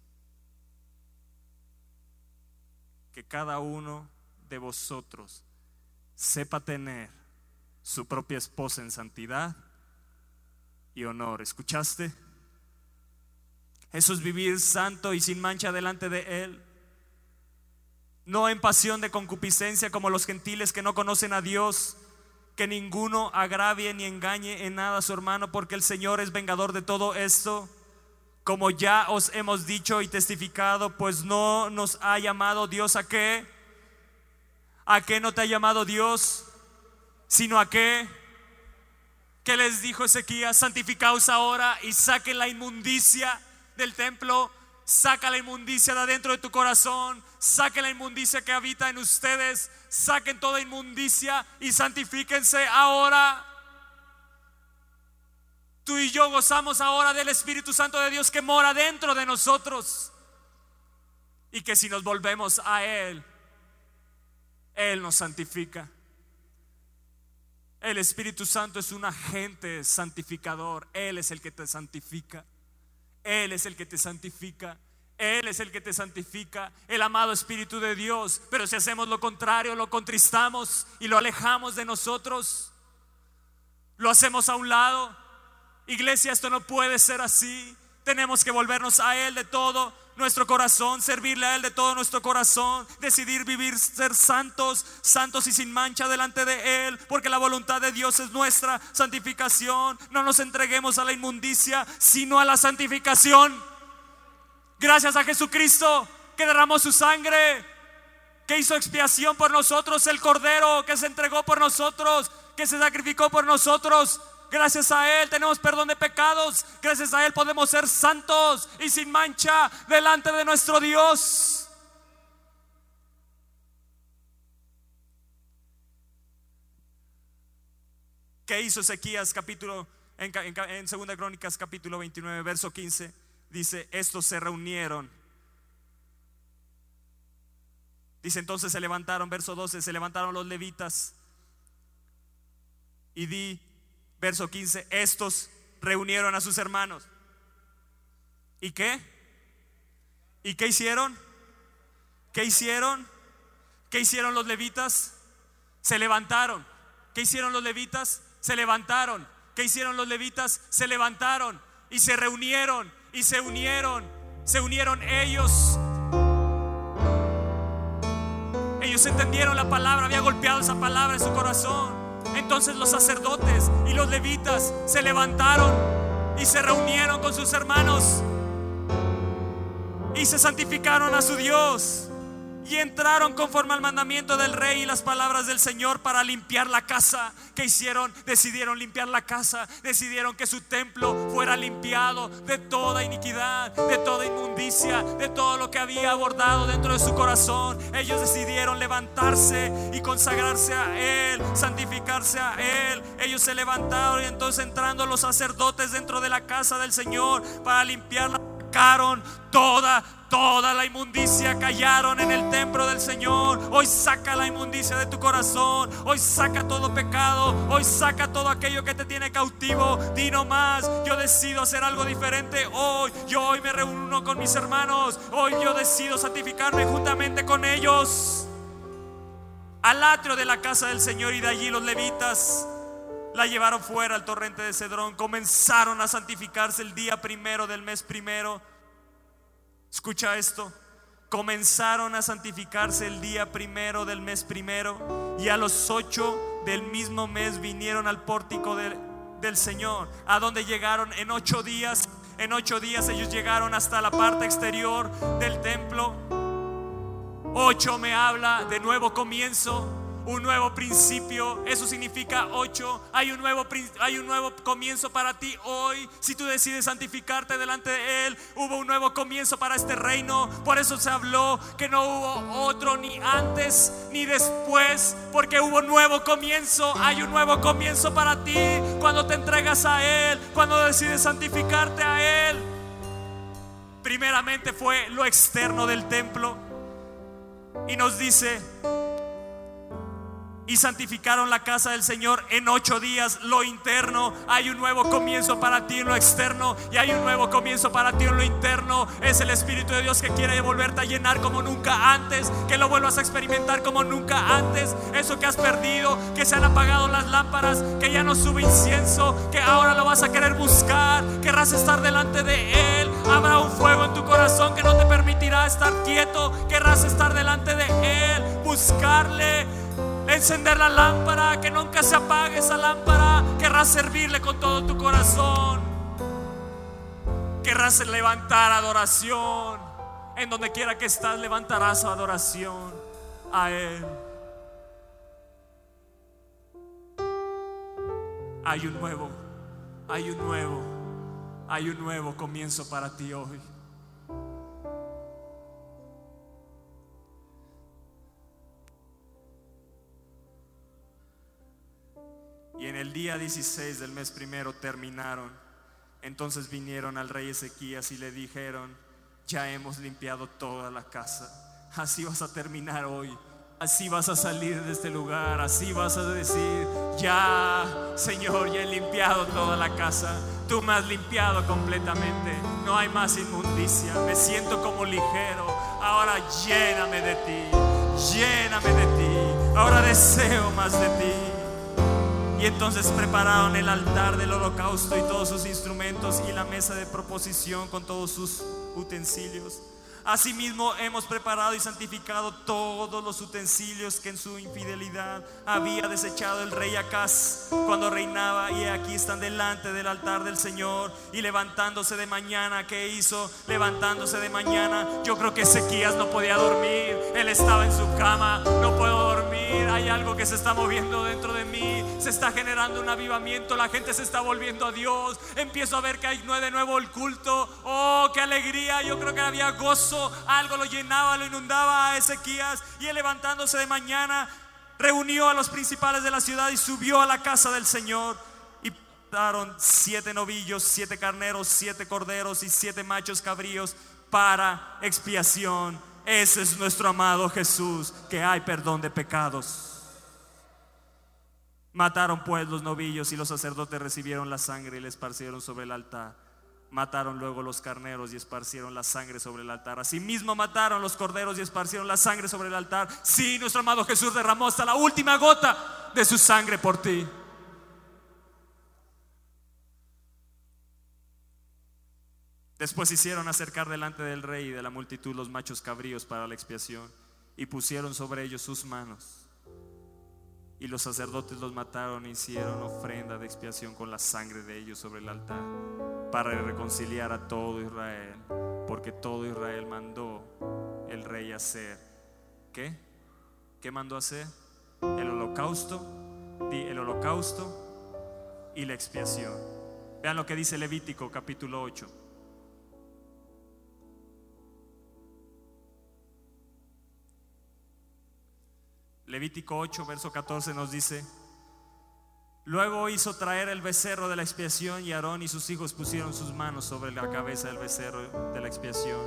Que cada uno de vosotros sepa tener su propia esposa en santidad y honor. ¿Escuchaste? Eso es vivir santo y sin mancha delante de Él no en pasión de concupiscencia como los gentiles que no conocen a Dios, que ninguno agravie ni engañe en nada a su hermano, porque el Señor es vengador de todo esto. Como ya os hemos dicho y testificado, pues no nos ha llamado Dios a qué? ¿A qué no te ha llamado Dios? Sino a qué? ¿Qué les dijo Ezequías? Santificaos ahora y saquen la inmundicia del templo Saca la inmundicia de adentro de tu corazón. Saque la inmundicia que habita en ustedes. Saquen toda inmundicia y santifíquense ahora. Tú y yo gozamos ahora del Espíritu Santo de Dios que mora dentro de nosotros. Y que si nos volvemos a Él, Él nos santifica. El Espíritu Santo es un agente santificador. Él es el que te santifica. Él es el que te santifica. Él es el que te santifica, el amado Espíritu de Dios. Pero si hacemos lo contrario, lo contristamos y lo alejamos de nosotros, lo hacemos a un lado. Iglesia, esto no puede ser así. Tenemos que volvernos a Él de todo nuestro corazón, servirle a Él de todo nuestro corazón, decidir vivir, ser santos, santos y sin mancha delante de Él, porque la voluntad de Dios es nuestra santificación. No nos entreguemos a la inmundicia, sino a la santificación. Gracias a Jesucristo que derramó su sangre, que hizo expiación por nosotros, el Cordero que se entregó por nosotros, que se sacrificó por nosotros. Gracias a Él tenemos perdón de pecados. Gracias a Él podemos ser santos y sin mancha delante de nuestro Dios. ¿Qué hizo Ezequías capítulo en, en, Segunda Crónicas capítulo 29 verso 15? Dice, estos se reunieron. Dice entonces se levantaron, verso 12, se levantaron los levitas y di verso 15, estos reunieron a sus hermanos. ¿Y qué? ¿Y qué hicieron? ¿Qué hicieron? ¿Qué hicieron los levitas? Se levantaron. ¿Qué hicieron los levitas? Se levantaron. ¿Qué hicieron los levitas? Se levantaron y se reunieron y se unieron. Se unieron ellos. Ellos entendieron la palabra, había golpeado esa palabra en su corazón. Entonces los sacerdotes y los levitas se levantaron y se reunieron con sus hermanos y se santificaron a su Dios. Y entraron conforme al mandamiento del rey y las palabras del Señor para limpiar la casa. ¿Qué hicieron? Decidieron limpiar la casa. Decidieron que su templo fuera limpiado de toda iniquidad, de toda inmundicia, de todo lo que había abordado dentro de su corazón. Ellos decidieron levantarse y consagrarse a Él, santificarse a Él. Ellos se levantaron y entonces entrando los sacerdotes dentro de la casa del Señor para limpiarla sacaron toda, toda la inmundicia, callaron en el templo del Señor. Hoy saca la inmundicia de tu corazón, hoy saca todo pecado, hoy saca todo aquello que te tiene cautivo. Di no más, yo decido hacer algo diferente hoy. Yo hoy me reúno con mis hermanos, hoy yo decido santificarme juntamente con ellos. Al atrio de la casa del Señor y de allí los levitas la llevaron fuera al torrente de Cedrón, comenzaron a santificarse el día primero del mes primero. Escucha esto, comenzaron a santificarse el día primero del mes primero y a los ocho del mismo mes vinieron al pórtico del Señor, a donde llegaron en ocho días. En ocho días ellos llegaron hasta la parte exterior del templo. Ocho me habla de nuevo comienzo un nuevo principio. Eso significa ocho. Hay un nuevo, hay un nuevo comienzo para ti hoy. Si tú decides santificarte delante de Él, hubo un nuevo comienzo para este reino. Por eso se habló que no hubo otro ni antes ni después, porque hubo un nuevo comienzo. Hay un nuevo comienzo para ti cuando te entregas a Él, cuando decides santificarte a Él. Primeramente fue lo externo del templo. Y nos dice, y santificaron la casa del Señor en ocho días. Lo interno, hay un nuevo comienzo para ti en lo externo y hay un nuevo comienzo para ti en lo interno. Es el Espíritu de Dios que quiere volverte a llenar como nunca antes, que lo vuelvas a experimentar como nunca antes. Eso que has perdido, que se han apagado las lámparas, que ya no sube incienso, que ahora lo vas a querer buscar, querrás estar delante de Él. Habrá un fuego en tu corazón que no te permitirá estar quieto, querrás estar delante de Él, buscarle encender la lámpara, que nunca se apague esa lámpara. Querrás servirle con todo tu corazón. Querrás levantar adoración. En donde quiera que estás, levantarás adoración a Él. Hay un nuevo, hay un nuevo, hay un nuevo comienzo para ti hoy. Y en el día 16 del mes primero terminaron. Entonces vinieron al rey Ezequías y le dijeron, ya hemos limpiado toda la casa. Así vas a terminar hoy. Así vas a salir de este lugar. Así vas a decir, ya, Señor, ya he limpiado toda la casa. Tú me has limpiado completamente. No hay más inmundicia. Me siento como ligero. Ahora lléname de ti. Lléname de ti. Ahora deseo más de ti. Y entonces prepararon el altar del holocausto y todos sus instrumentos y la mesa de proposición con todos sus utensilios. Asimismo hemos preparado y santificado todos los utensilios que en su infidelidad había desechado el rey Acaz cuando reinaba y aquí están delante del altar del Señor y levantándose de mañana, ¿qué hizo? Levantándose de mañana, yo creo que Ezequías no podía dormir, él estaba en su cama, no puedo dormir, hay algo que se está moviendo dentro de mí, se está generando un avivamiento, la gente se está volviendo a Dios, empiezo a ver que hay de nuevo el culto, oh, qué alegría, yo creo que había gozo algo lo llenaba, lo inundaba a Ezequías y él levantándose de mañana reunió a los principales de la ciudad y subió a la casa del Señor y daron siete novillos, siete carneros, siete corderos y siete machos cabríos para expiación. Ese es nuestro amado Jesús, que hay perdón de pecados. Mataron pues los novillos y los sacerdotes recibieron la sangre y le esparcieron sobre el altar. Mataron luego los carneros y esparcieron la sangre sobre el altar. Asimismo mataron los corderos y esparcieron la sangre sobre el altar. Sí, nuestro amado Jesús derramó hasta la última gota de su sangre por ti. Después hicieron acercar delante del rey y de la multitud los machos cabríos para la expiación y pusieron sobre ellos sus manos. Y los sacerdotes los mataron e hicieron ofrenda de expiación con la sangre de ellos sobre el altar para reconciliar a todo Israel, porque todo Israel mandó el rey hacer qué? ¿Qué mandó hacer? El holocausto, el holocausto y la expiación. Vean lo que dice Levítico capítulo 8. Levítico 8, verso 14 nos dice, luego hizo traer el becerro de la expiación y Aarón y sus hijos pusieron sus manos sobre la cabeza del becerro de la expiación.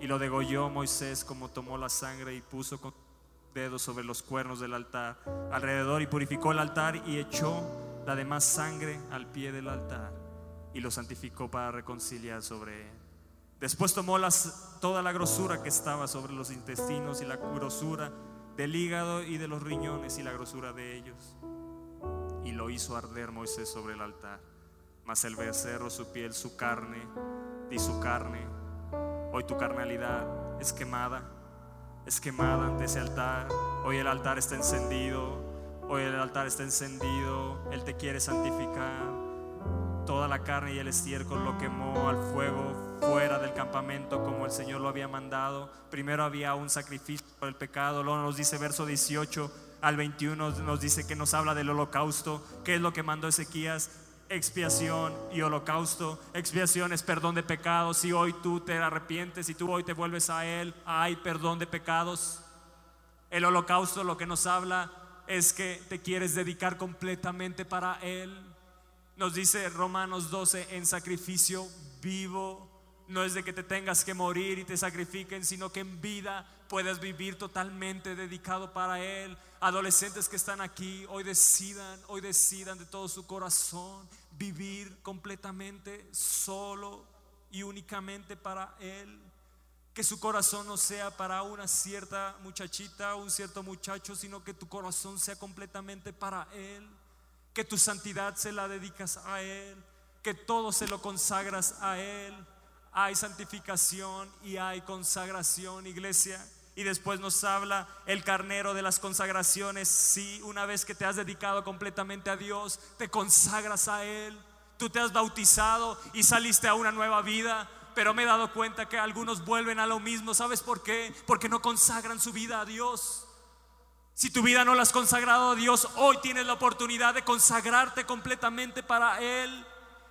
Y lo degolló Moisés como tomó la sangre y puso con dedos sobre los cuernos del altar alrededor y purificó el altar y echó la demás sangre al pie del altar y lo santificó para reconciliar sobre él. Después tomó las, toda la grosura que estaba sobre los intestinos y la grosura del hígado y de los riñones y la grosura de ellos. Y lo hizo arder Moisés sobre el altar. Mas el becerro, su piel, su carne, y su carne, hoy tu carnalidad es quemada, es quemada ante ese altar. Hoy el altar está encendido, hoy el altar está encendido, Él te quiere santificar. Toda la carne y el estiércol lo quemó al fuego fuera del campamento como el Señor lo había mandado. Primero había un sacrificio por el pecado, luego nos dice verso 18 al 21, nos dice que nos habla del holocausto, qué es lo que mandó Ezequías, expiación y holocausto. Expiación es perdón de pecados. Si hoy tú te arrepientes, si tú hoy te vuelves a Él, hay perdón de pecados. El holocausto lo que nos habla es que te quieres dedicar completamente para Él. Nos dice Romanos 12 en sacrificio vivo no es de que te tengas que morir y te sacrifiquen, sino que en vida puedas vivir totalmente dedicado para Él. Adolescentes que están aquí, hoy decidan, hoy decidan de todo su corazón vivir completamente solo y únicamente para Él. Que su corazón no sea para una cierta muchachita o un cierto muchacho, sino que tu corazón sea completamente para Él. Que tu santidad se la dedicas a Él. Que todo se lo consagras a Él hay santificación y hay consagración, iglesia. Y después nos habla el carnero de las consagraciones. Si una vez que te has dedicado completamente a Dios, te consagras a Él. Tú te has bautizado y saliste a una nueva vida. Pero me he dado cuenta que algunos vuelven a lo mismo. ¿Sabes por qué? Porque no consagran su vida a Dios. Si tu vida no la has consagrado a Dios, hoy tienes la oportunidad de consagrarte completamente para Él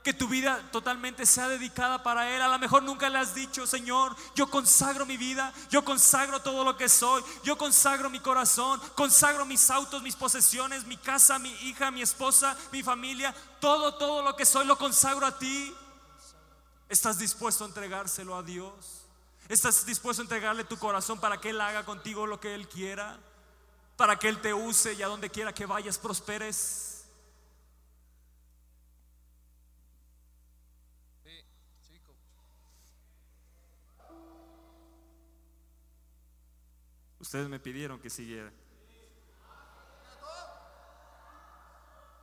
que tu vida totalmente sea dedicada para Él. A lo mejor nunca le has dicho, Señor, yo consagro mi vida, yo consagro todo lo que soy, yo consagro mi corazón, consagro mis autos, mis posesiones, mi casa, mi hija, mi esposa, mi familia, todo, todo lo que soy lo consagro a ti. ¿Estás dispuesto a entregárselo a Dios? ¿Estás dispuesto a entregarle tu corazón para que Él haga contigo lo que Él quiera? Para que Él te use y a donde quiera que vayas prosperes. Ustedes me pidieron que siguiera.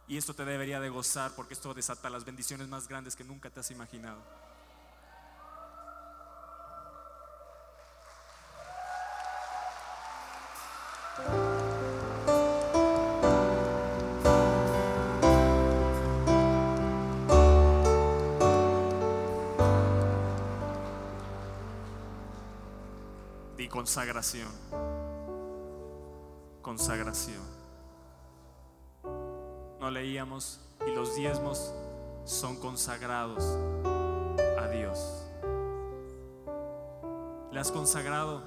Y esto te debería de gozar porque esto desata las bendiciones más grandes que nunca te has imaginado. Consagración consagración. No leíamos y los diezmos son consagrados a Dios. ¿Le has consagrado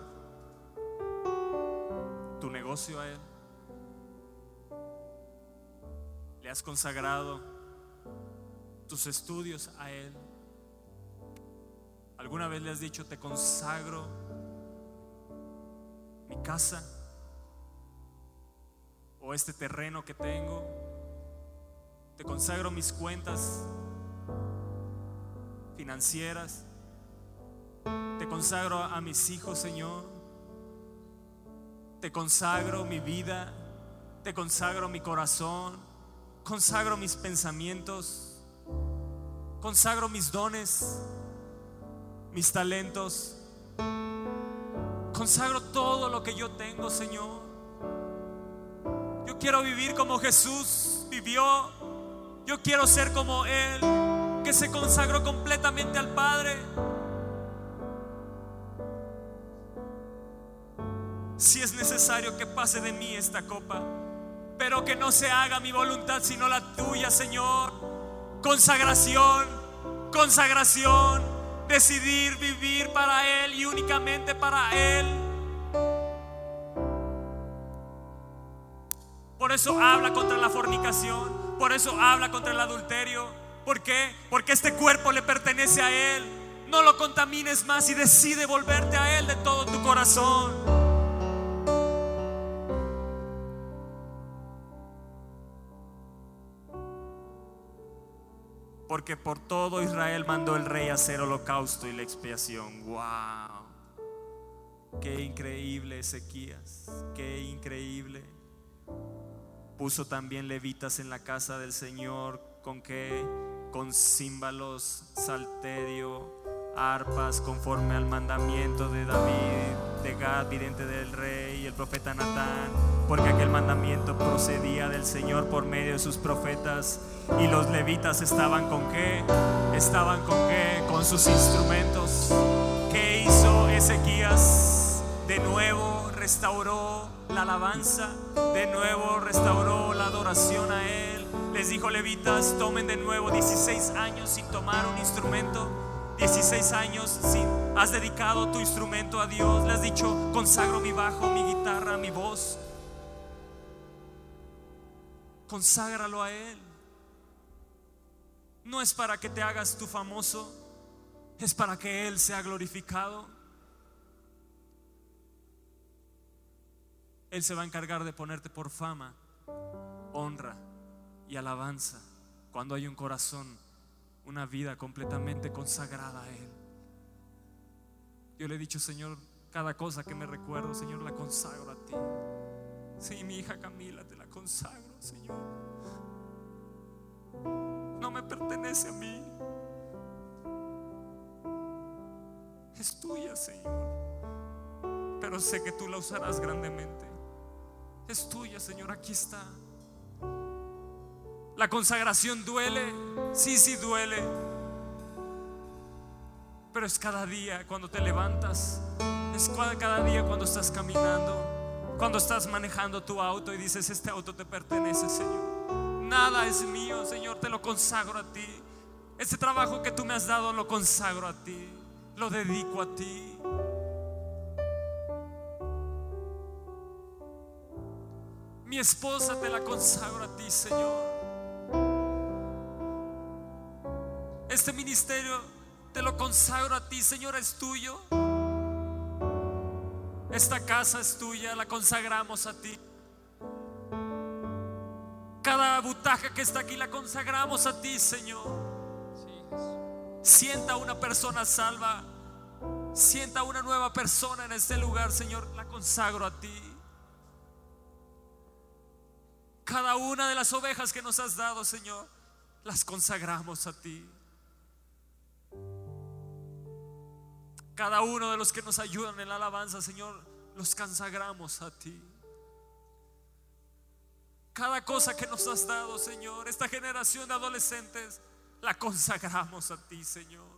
tu negocio a Él? ¿Le has consagrado tus estudios a Él? ¿Alguna vez le has dicho, te consagro casa? o este terreno que tengo. Te consagro mis cuentas financieras. Te consagro a mis hijos, Señor. Te consagro mi vida. Te consagro mi corazón. Consagro mis pensamientos. Consagro mis dones, mis talentos. Consagro todo lo que yo tengo, Señor quiero vivir como Jesús vivió. Yo quiero ser como Él, que se consagró completamente al Padre. necesario que pase de mí esta copa, pero que no se haga mi voluntad sino la tuya, Señor. Consagración, consagración, decidir vivir para Él y únicamente para Él. Por eso habla contra la fornicación, por eso habla contra el adulterio. ¿Por qué? Porque este cuerpo le pertenece a Él. No lo contamines más y decide volverte a Él de todo tu corazón. Porque por todo Israel mandó el rey hacer holocausto y la expiación. ¡Wow! Qué increíble Ezequías, qué increíble. Puso también levitas en la casa del Señor, con qué, con címbalos, salterio, arpas, conforme al mandamiento de David, de Gad, vidente del rey, y el profeta Natán, porque aquel mandamiento procedía del Señor por medio de sus profetas y los levitas estaban con qué? Estaban con qué? Con sus instrumentos. ¿Qué hizo Ezequías? De nuevo restauró la alabanza, de nuevo restauró la adoración a Él. Les dijo levitas, tomen de nuevo 16 años sin tomar un instrumento. 16 años sin has dedicado tu instrumento a Dios, le has dicho, consagro mi bajo, mi guitarra, mi voz. Conságralo a Él no es para que te hagas tu famoso, es para que Él sea glorificado. Él se va a encargar de ponerte por fama, honra y alabanza cuando hay un corazón, una vida completamente consagrada a Él. Yo le he dicho, Señor, cada cosa que me recuerdo, Señor, la consagro a ti. Sí, mi hija Camila, te la consagro, Señor no me pertenece a mí. Es tuya, Señor. Pero sé que tú la usarás grandemente. Es tuya, Señor. Aquí está. La consagración duele. Sí, sí duele. Pero es cada día cuando te levantas. Es cada día cuando estás caminando. Cuando estás manejando tu auto y dices, este auto te pertenece, Señor. Nada es mío, Señor, te lo consagro a ti. Ese trabajo que tú me has dado lo consagro a ti, lo dedico a ti. Mi esposa te la consagro a ti, Señor. Este ministerio te lo consagro a ti, Señor, es tuyo. Esta casa es tuya, la consagramos a ti. Cada butaja que está aquí la consagramos a ti, Señor. Sienta una persona salva. Sienta una nueva persona en este lugar, Señor. La consagro a ti. Cada una de las ovejas que nos has dado, Señor, las consagramos a ti. Cada uno de los que nos ayudan en la alabanza, Señor, los consagramos a ti. Cada cosa que nos has dado, Señor, esta generación de adolescentes, la consagramos a ti, Señor.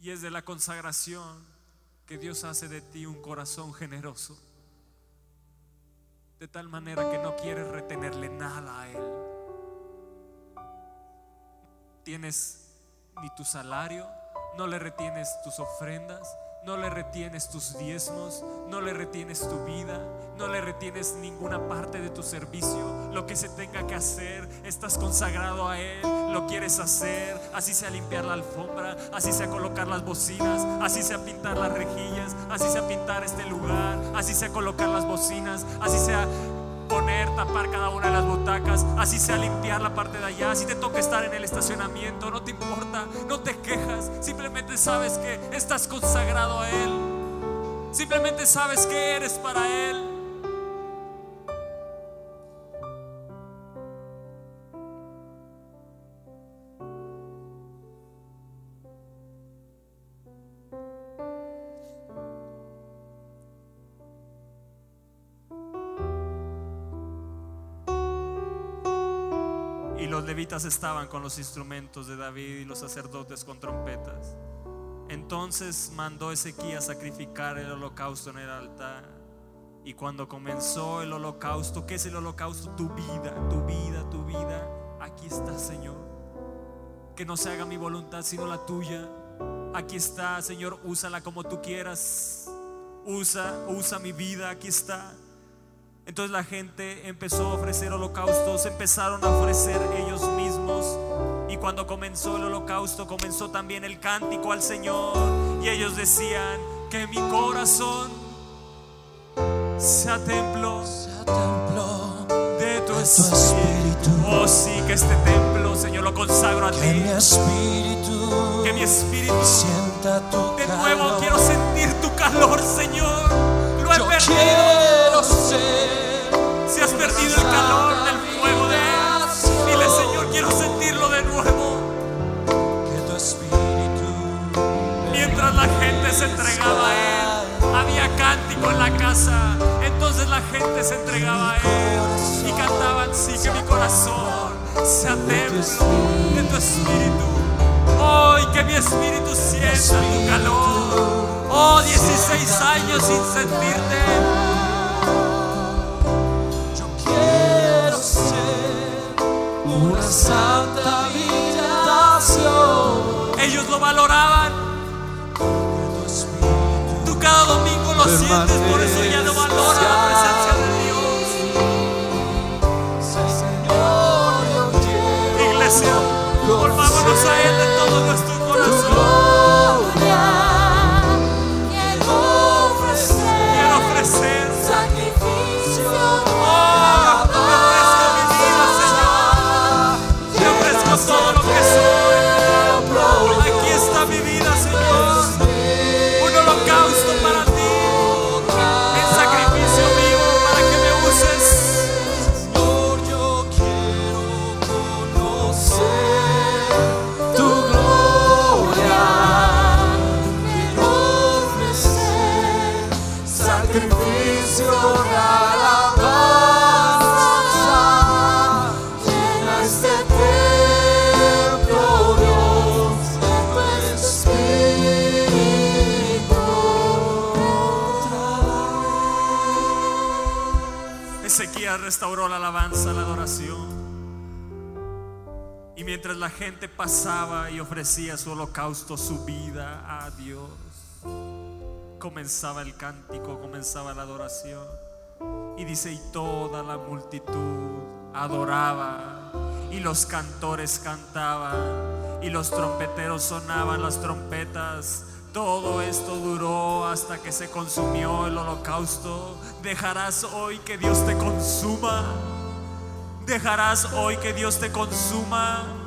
Y es de la consagración que Dios hace de ti un corazón generoso. De tal manera que no quieres retenerle nada a Él. Tienes ni tu salario, no le retienes tus ofrendas, no le retienes tus diezmos, no le retienes tu vida, no le retienes ninguna parte de tu servicio. Lo que se tenga que hacer, estás consagrado a Él, lo quieres hacer. Así sea limpiar la alfombra, así sea colocar las bocinas, así sea pintar las rejillas, así sea pintar este lugar, así sea colocar las bocinas, así sea poner, tapar cada una de las butacas, así sea limpiar la parte de allá, si te toca estar en el estacionamiento, no te importa, no te quejas, simplemente sabes que estás consagrado a Él, simplemente sabes que eres para Él. Estaban con los instrumentos de David y los sacerdotes con trompetas. Entonces mandó Ezequías sacrificar el holocausto en el altar. Y cuando comenzó el holocausto, ¿qué es el holocausto? Tu vida, tu vida, tu vida. Aquí está, Señor. Que no se haga mi voluntad, sino la tuya. Aquí está, Señor, úsala como tú quieras. Usa, usa mi vida, aquí está. Entonces la gente empezó a ofrecer holocaustos, empezaron a ofrecer ellos mismos. Y cuando comenzó el holocausto, comenzó también el cántico al Señor. Y ellos decían, que mi corazón sea templo, de tu espíritu. Oh sí, que este templo, Señor, lo consagro a ti. Que mi espíritu, que mi espíritu sienta tu de nuevo quiero sentir tu calor, Señor. Lo he Yo perdido. quiero Si has perdido el calor del fuego de Él, dile Señor, quiero sentirlo de nuevo. que tu espíritu Mientras la gente se entregaba a Él, había cántico en la casa. Entonces la gente se entregaba a Él y cantaban, sí, que mi corazón sea templo de tu espíritu. Hoy que mi espíritu sienta tu calor. Oh, 16 años sin sentirte. Lo valoraban. Tú cada domingo lo sientes, por eso ya no valora la presencia de Dios. Iglesia, volvámonos a Él de todo nuestro corazón. Gente pasaba y ofrecía su holocausto, su vida a Dios, comenzaba el cántico, comenzaba la adoración. Y dice, y toda la multitud adoraba, y los cantores cantaban, y los trompeteros sonaban las trompetas. Todo esto duró hasta que se consumió el holocausto. Dejarás hoy que Dios te consuma. Dejarás hoy que Dios te consuma.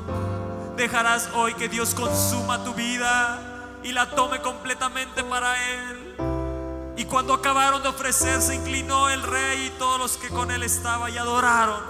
Dejarás hoy que Dios consuma tu vida y la tome completamente para Él. Y cuando acabaron de ofrecer, se inclinó el rey y todos los que con él estaban y adoraron.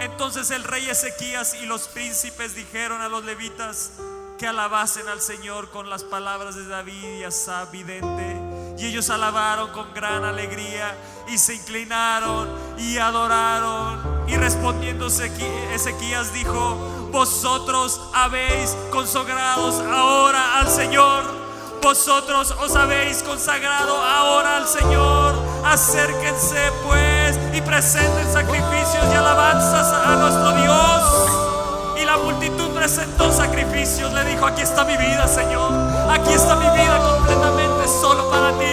Entonces el rey Ezequías y los príncipes dijeron a los levitas que alabasen al Señor con las palabras de David y Asab vidente. Y ellos alabaron con gran alegría y se inclinaron y adoraron. Y respondiendo Ezequías dijo, vosotros habéis consagrados ahora al Señor. Vosotros os habéis consagrado ahora al Señor. Acérquense pues y presenten sacrificios y alabanzas a nuestro Dios. Y la multitud presentó sacrificios. Le dijo, aquí está mi vida, Señor. Aquí está mi vida completamente solo para ti.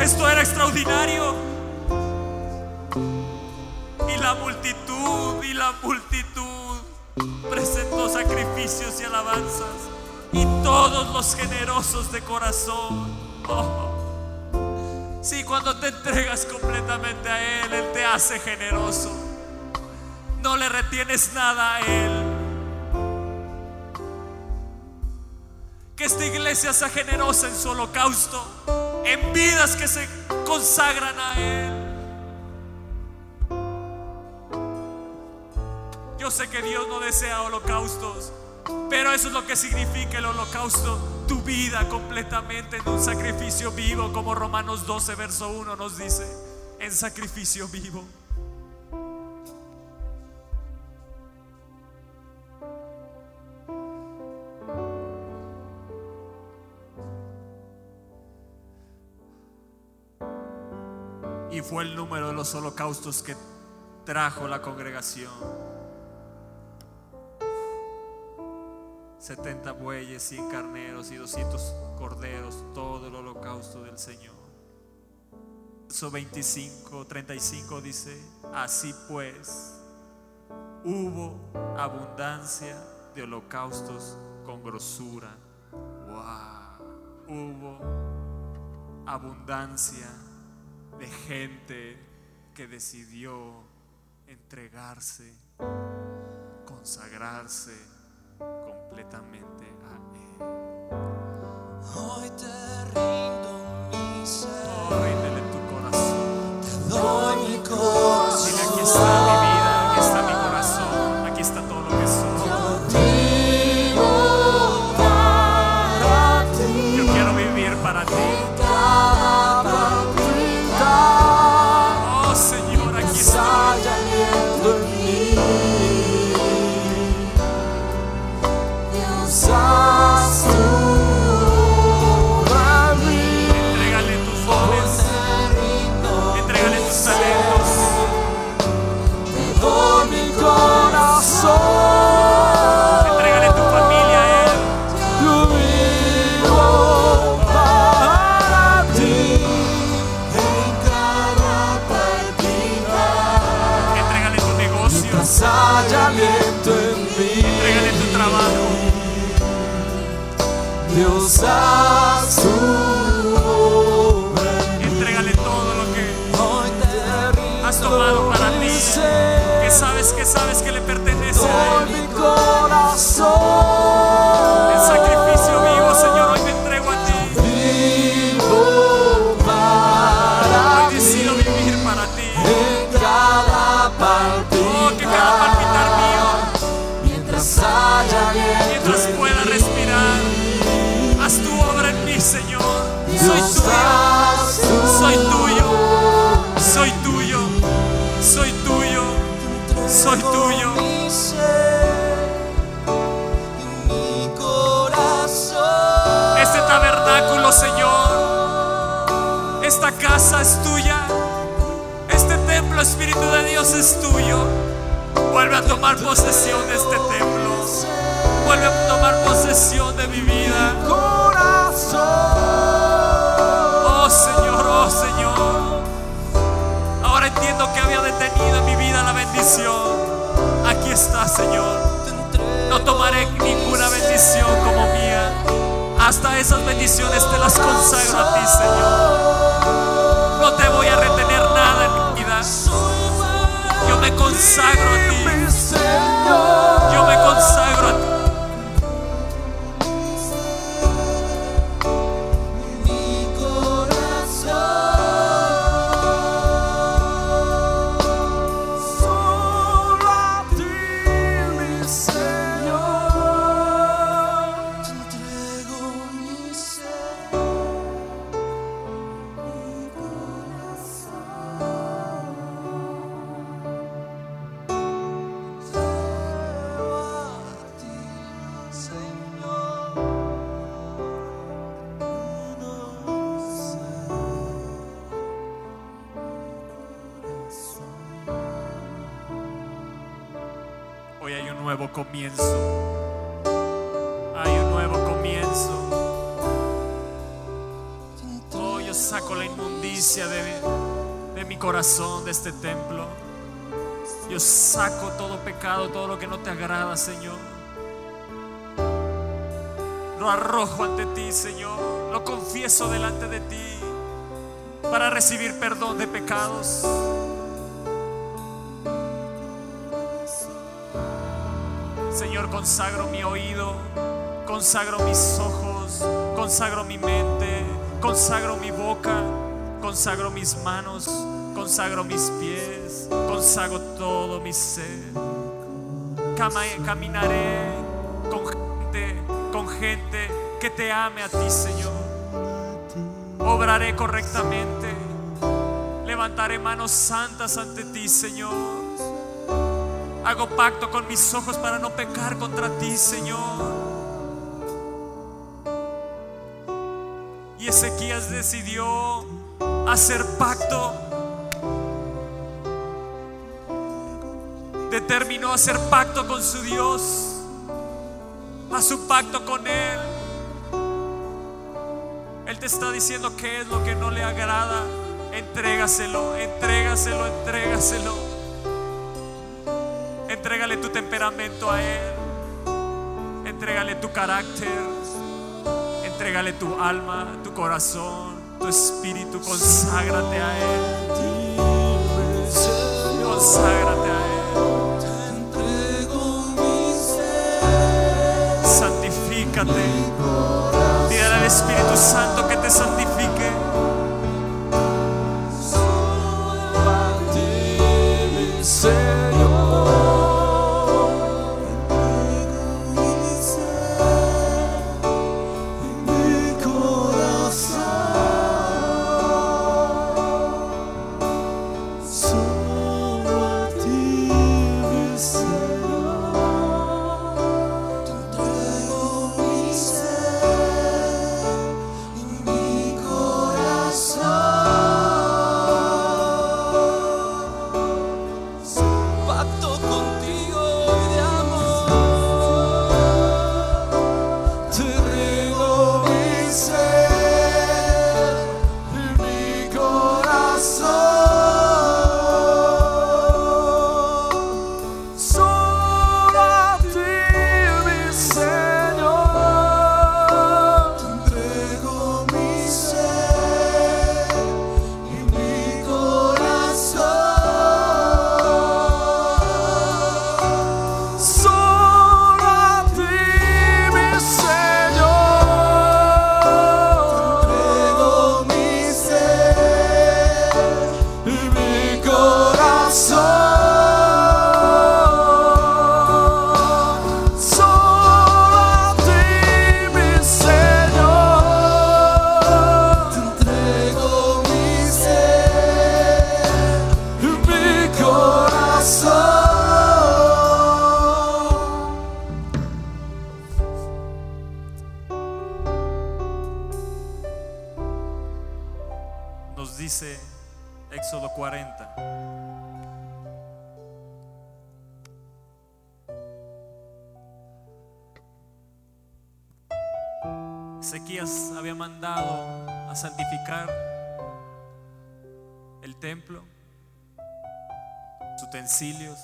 Esto era extraordinario. Y la multitud, y la multitud presentó sacrificios y alabanzas. Y todos los generosos de corazón. Oh. Sí, cuando te entregas completamente a Él, Él te hace generoso. No le retienes nada a Él. Que esta iglesia sea generosa en su holocausto, en vidas que se consagran a Él. Yo sé que Dios no desea holocaustos, pero eso es lo que significa el holocausto, tu vida completamente en un sacrificio vivo, como Romanos 12, verso 1 nos dice. en sacrificio vivo. Y fue el número de los holocaustos que trajo la congregación. 70 bueyes, 100 carneros y 200 corderos, todo el holocausto del Señor. Verso 25, 35 dice, así pues, hubo abundancia de holocaustos con grosura. Wow. Hubo abundancia de gente que decidió entregarse, consagrarse completamente a Él. Hoy te rindo mi ser, Oh, Es tuyo. Vuelve a tomar posesión de este templo, vuelve a tomar posesión de mi vida. Oh Señor, oh Señor. Ahora entiendo que había detenido en mi vida la bendición. Aquí está, Señor. No tomaré ninguna bendición como mía. Hasta esas bendiciones te las consagro a ti, Señor. No te voy a retener Yo me comienzo. Hay un nuevo comienzo. Oh, yo saco la inmundicia de de mi corazón, de este templo. Yo saco todo pecado, todo lo que no te agrada, Señor. Lo arrojo ante ti, Señor. Lo confieso delante de ti para recibir perdón de pecados. Consagro mi oído, consagro mis ojos, consagro mi mente, consagro mi boca, consagro mis manos, consagro mis pies, consagro todo mi ser. Caminaré con gente, con gente que te ame a ti, Señor. Obraré correctamente. Levantaré manos santas ante ti, Señor. Hago pacto con mis ojos para no pecar contra ti, Señor. Y Ezequías decidió hacer pacto. Determinó hacer pacto con su Dios. A su pacto con Él. Él te está diciendo qué es lo que no le agrada. Entrégaselo, entrégaselo, entrégaselo. Entrégale tu temperamento a Él. Entrégale tu carácter. Entrégale tu alma, tu corazón, tu espíritu. Conságrate a Él. Conságrate a Él. Santifícate. Dile al Espíritu Santo que te santifique. El templo, utensilios,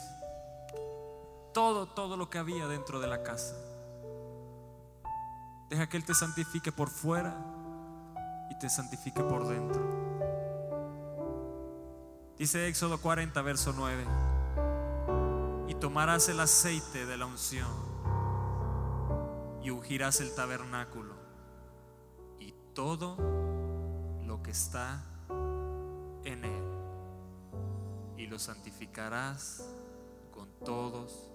todo, todo lo que había dentro de la casa. Deja que Él te santifique por fuera y te santifique por dentro. Dice Éxodo 40, verso 9. Y tomarás el aceite de la unción y ungirás el tabernáculo y todo lo que está en él. Y lo santificarás con todos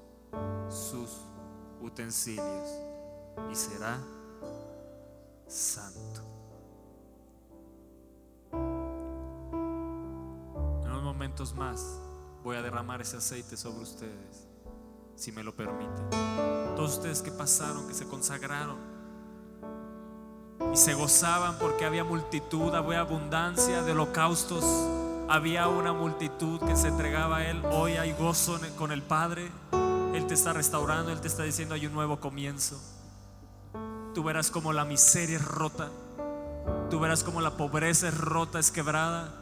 sus utensilios y será santo. En unos momentos más voy a derramar ese aceite sobre ustedes, si me lo permiten. Todos ustedes que pasaron, que se consagraron y se gozaban porque había multitud, había abundancia de holocaustos, había una multitud que se entregaba a Él. Hoy hay gozo con el Padre. Él te está restaurando, Él te está diciendo hay un nuevo comienzo. Tú verás como la miseria es rota. Tú verás como la pobreza es rota, es quebrada.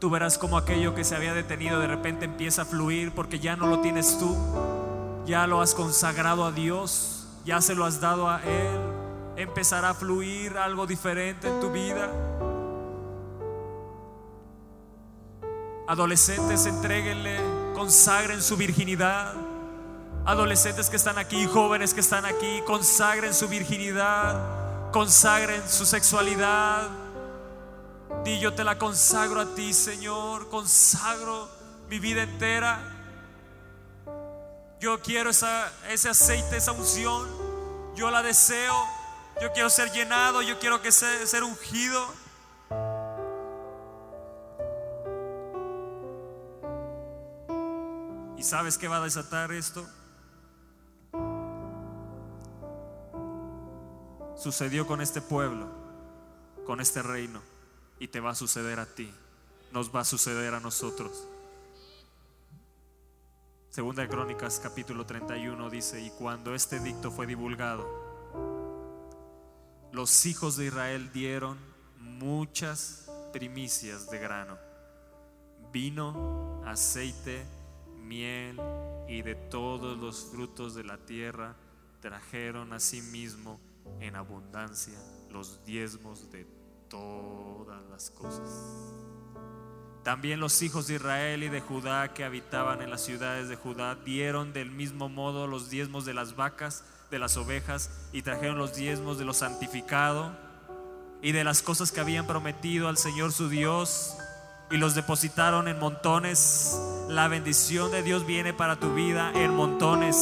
Tú verás como aquello que se había detenido de repente empieza a fluir porque ya no lo tienes tú. Ya lo has consagrado a Dios. Ya se lo has dado a Él. Empezará a fluir algo diferente en tu vida. Adolescentes, entréguenle, consagren su virginidad. Adolescentes que están aquí, jóvenes que están aquí, consagren su virginidad, consagren su sexualidad. Di yo te la consagro a ti, Señor, consagro mi vida entera. Yo quiero ese aceite, esa unción. Yo la deseo. Yo quiero ser llenado, yo quiero que se- ser ungido. sabes qué va a desatar esto? Sucedió con este pueblo, con este reino, y te va a suceder a ti, nos va a suceder a nosotros. Segunda de Crónicas capítulo 31 dice, y cuando este dicto fue divulgado, los hijos de Israel dieron muchas primicias de grano, vino, aceite, miel y de todos los frutos de la tierra trajeron a sí mismo en abundancia los diezmos de todas las cosas. También los hijos de Israel y de Judá que habitaban en las ciudades de Judá dieron del mismo modo los diezmos de las vacas, de las ovejas y trajeron los diezmos de lo santificado y de las cosas que habían prometido al Señor su Dios y los depositaron en montones. La bendición de Dios viene para tu vida en montones.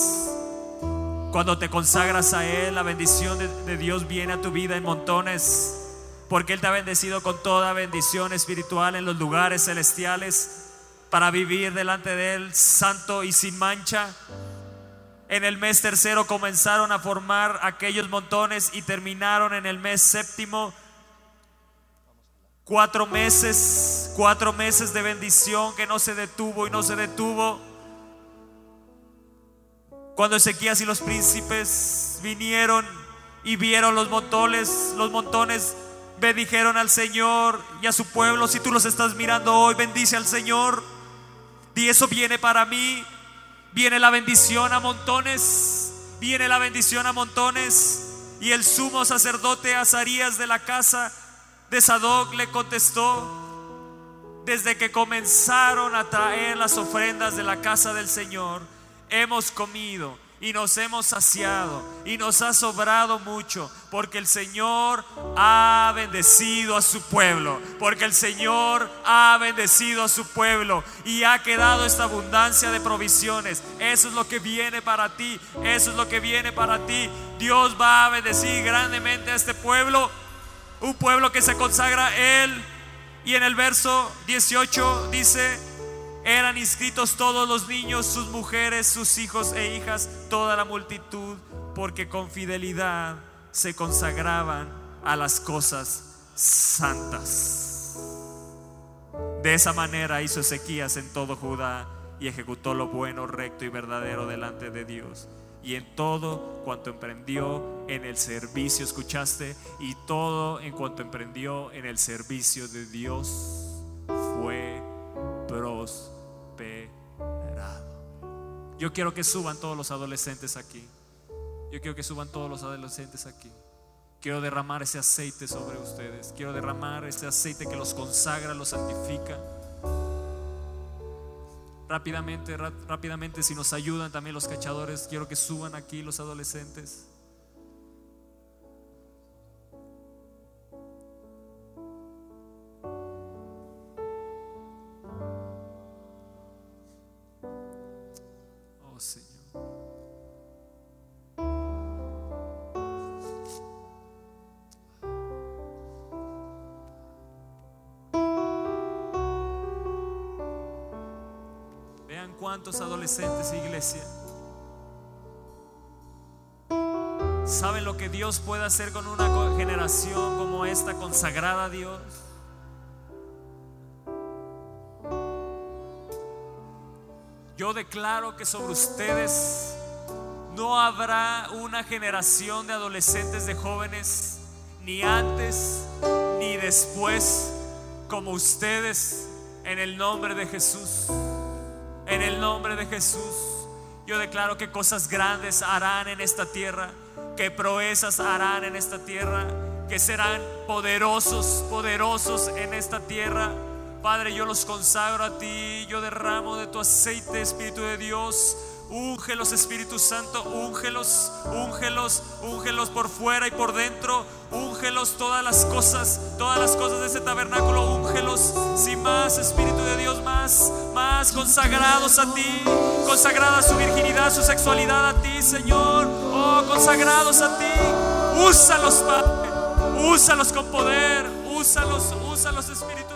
Cuando te consagras a Él, la bendición de, Dios viene a tu vida en montones. Porque Él te ha bendecido con toda bendición espiritual en los lugares celestiales para vivir delante de Él santo y sin mancha. En el mes tercero comenzaron a formar aquellos montones y terminaron en el mes séptimo. Cuatro meses, cuatro meses de bendición que no se detuvo y no se detuvo. Cuando Ezequías y los príncipes vinieron y vieron los montones, los montones bendijeron al Señor y a su pueblo. Si tú los estás mirando hoy, bendice al Señor. Y eso viene para mí. Viene la bendición a montones. Viene la bendición a montones. Y el sumo sacerdote Azarías de la casa de Sadoc le contestó, desde que comenzaron a traer las ofrendas de la casa del Señor, hemos comido y nos hemos saciado y nos ha sobrado mucho, porque el Señor ha bendecido a su pueblo, porque el Señor ha bendecido a su pueblo y ha quedado esta abundancia de provisiones. Eso es lo que viene para ti, eso es lo que viene para ti. Dios va a bendecir grandemente a este pueblo, un pueblo que se consagra a Él. Y en el verso 18 dice, eran inscritos todos los niños, sus mujeres, sus hijos e hijas, toda la multitud, porque con fidelidad se consagraban a las cosas santas. De esa manera hizo Ezequías en todo Judá y ejecutó lo bueno, recto y verdadero delante de Dios. Y en todo cuanto emprendió en el servicio, escuchaste, y todo en cuanto emprendió en el servicio de Dios fue Yo quiero que suban todos los adolescentes aquí. Yo quiero que suban todos los adolescentes aquí. Quiero derramar ese aceite sobre ustedes. Quiero derramar ese aceite que los consagra, los santifica. Rápidamente, rápidamente, si nos ayudan también los cachadores, quiero que suban aquí los adolescentes. Señor. Vean cuántos adolescentes, iglesia, saben lo que Dios puede hacer con una generación como esta consagrada a Dios. Yo declaro que sobre ustedes no habrá una generación de adolescentes, de jóvenes, ni antes ni después, como ustedes, en el nombre de Jesús. En el nombre de Jesús, yo declaro que cosas grandes harán en esta tierra, que proezas harán en esta tierra, que serán poderosos, poderosos en esta tierra. Padre, yo los consagro a ti, yo derramo de tu aceite, Espíritu de Dios. Úngelos, Espíritu Santo, úngelos, úngelos, úngelos por fuera y por dentro. Úngelos todas las cosas, todas las cosas de ese tabernáculo, úngelos. Sin más, Espíritu de Dios, más, más consagrados a ti, consagrada su virginidad, su sexualidad a ti, Señor. Oh, consagrados a ti. Úsalos, Padre. Úsalos con poder. Úsalos, úsalos, Espíritu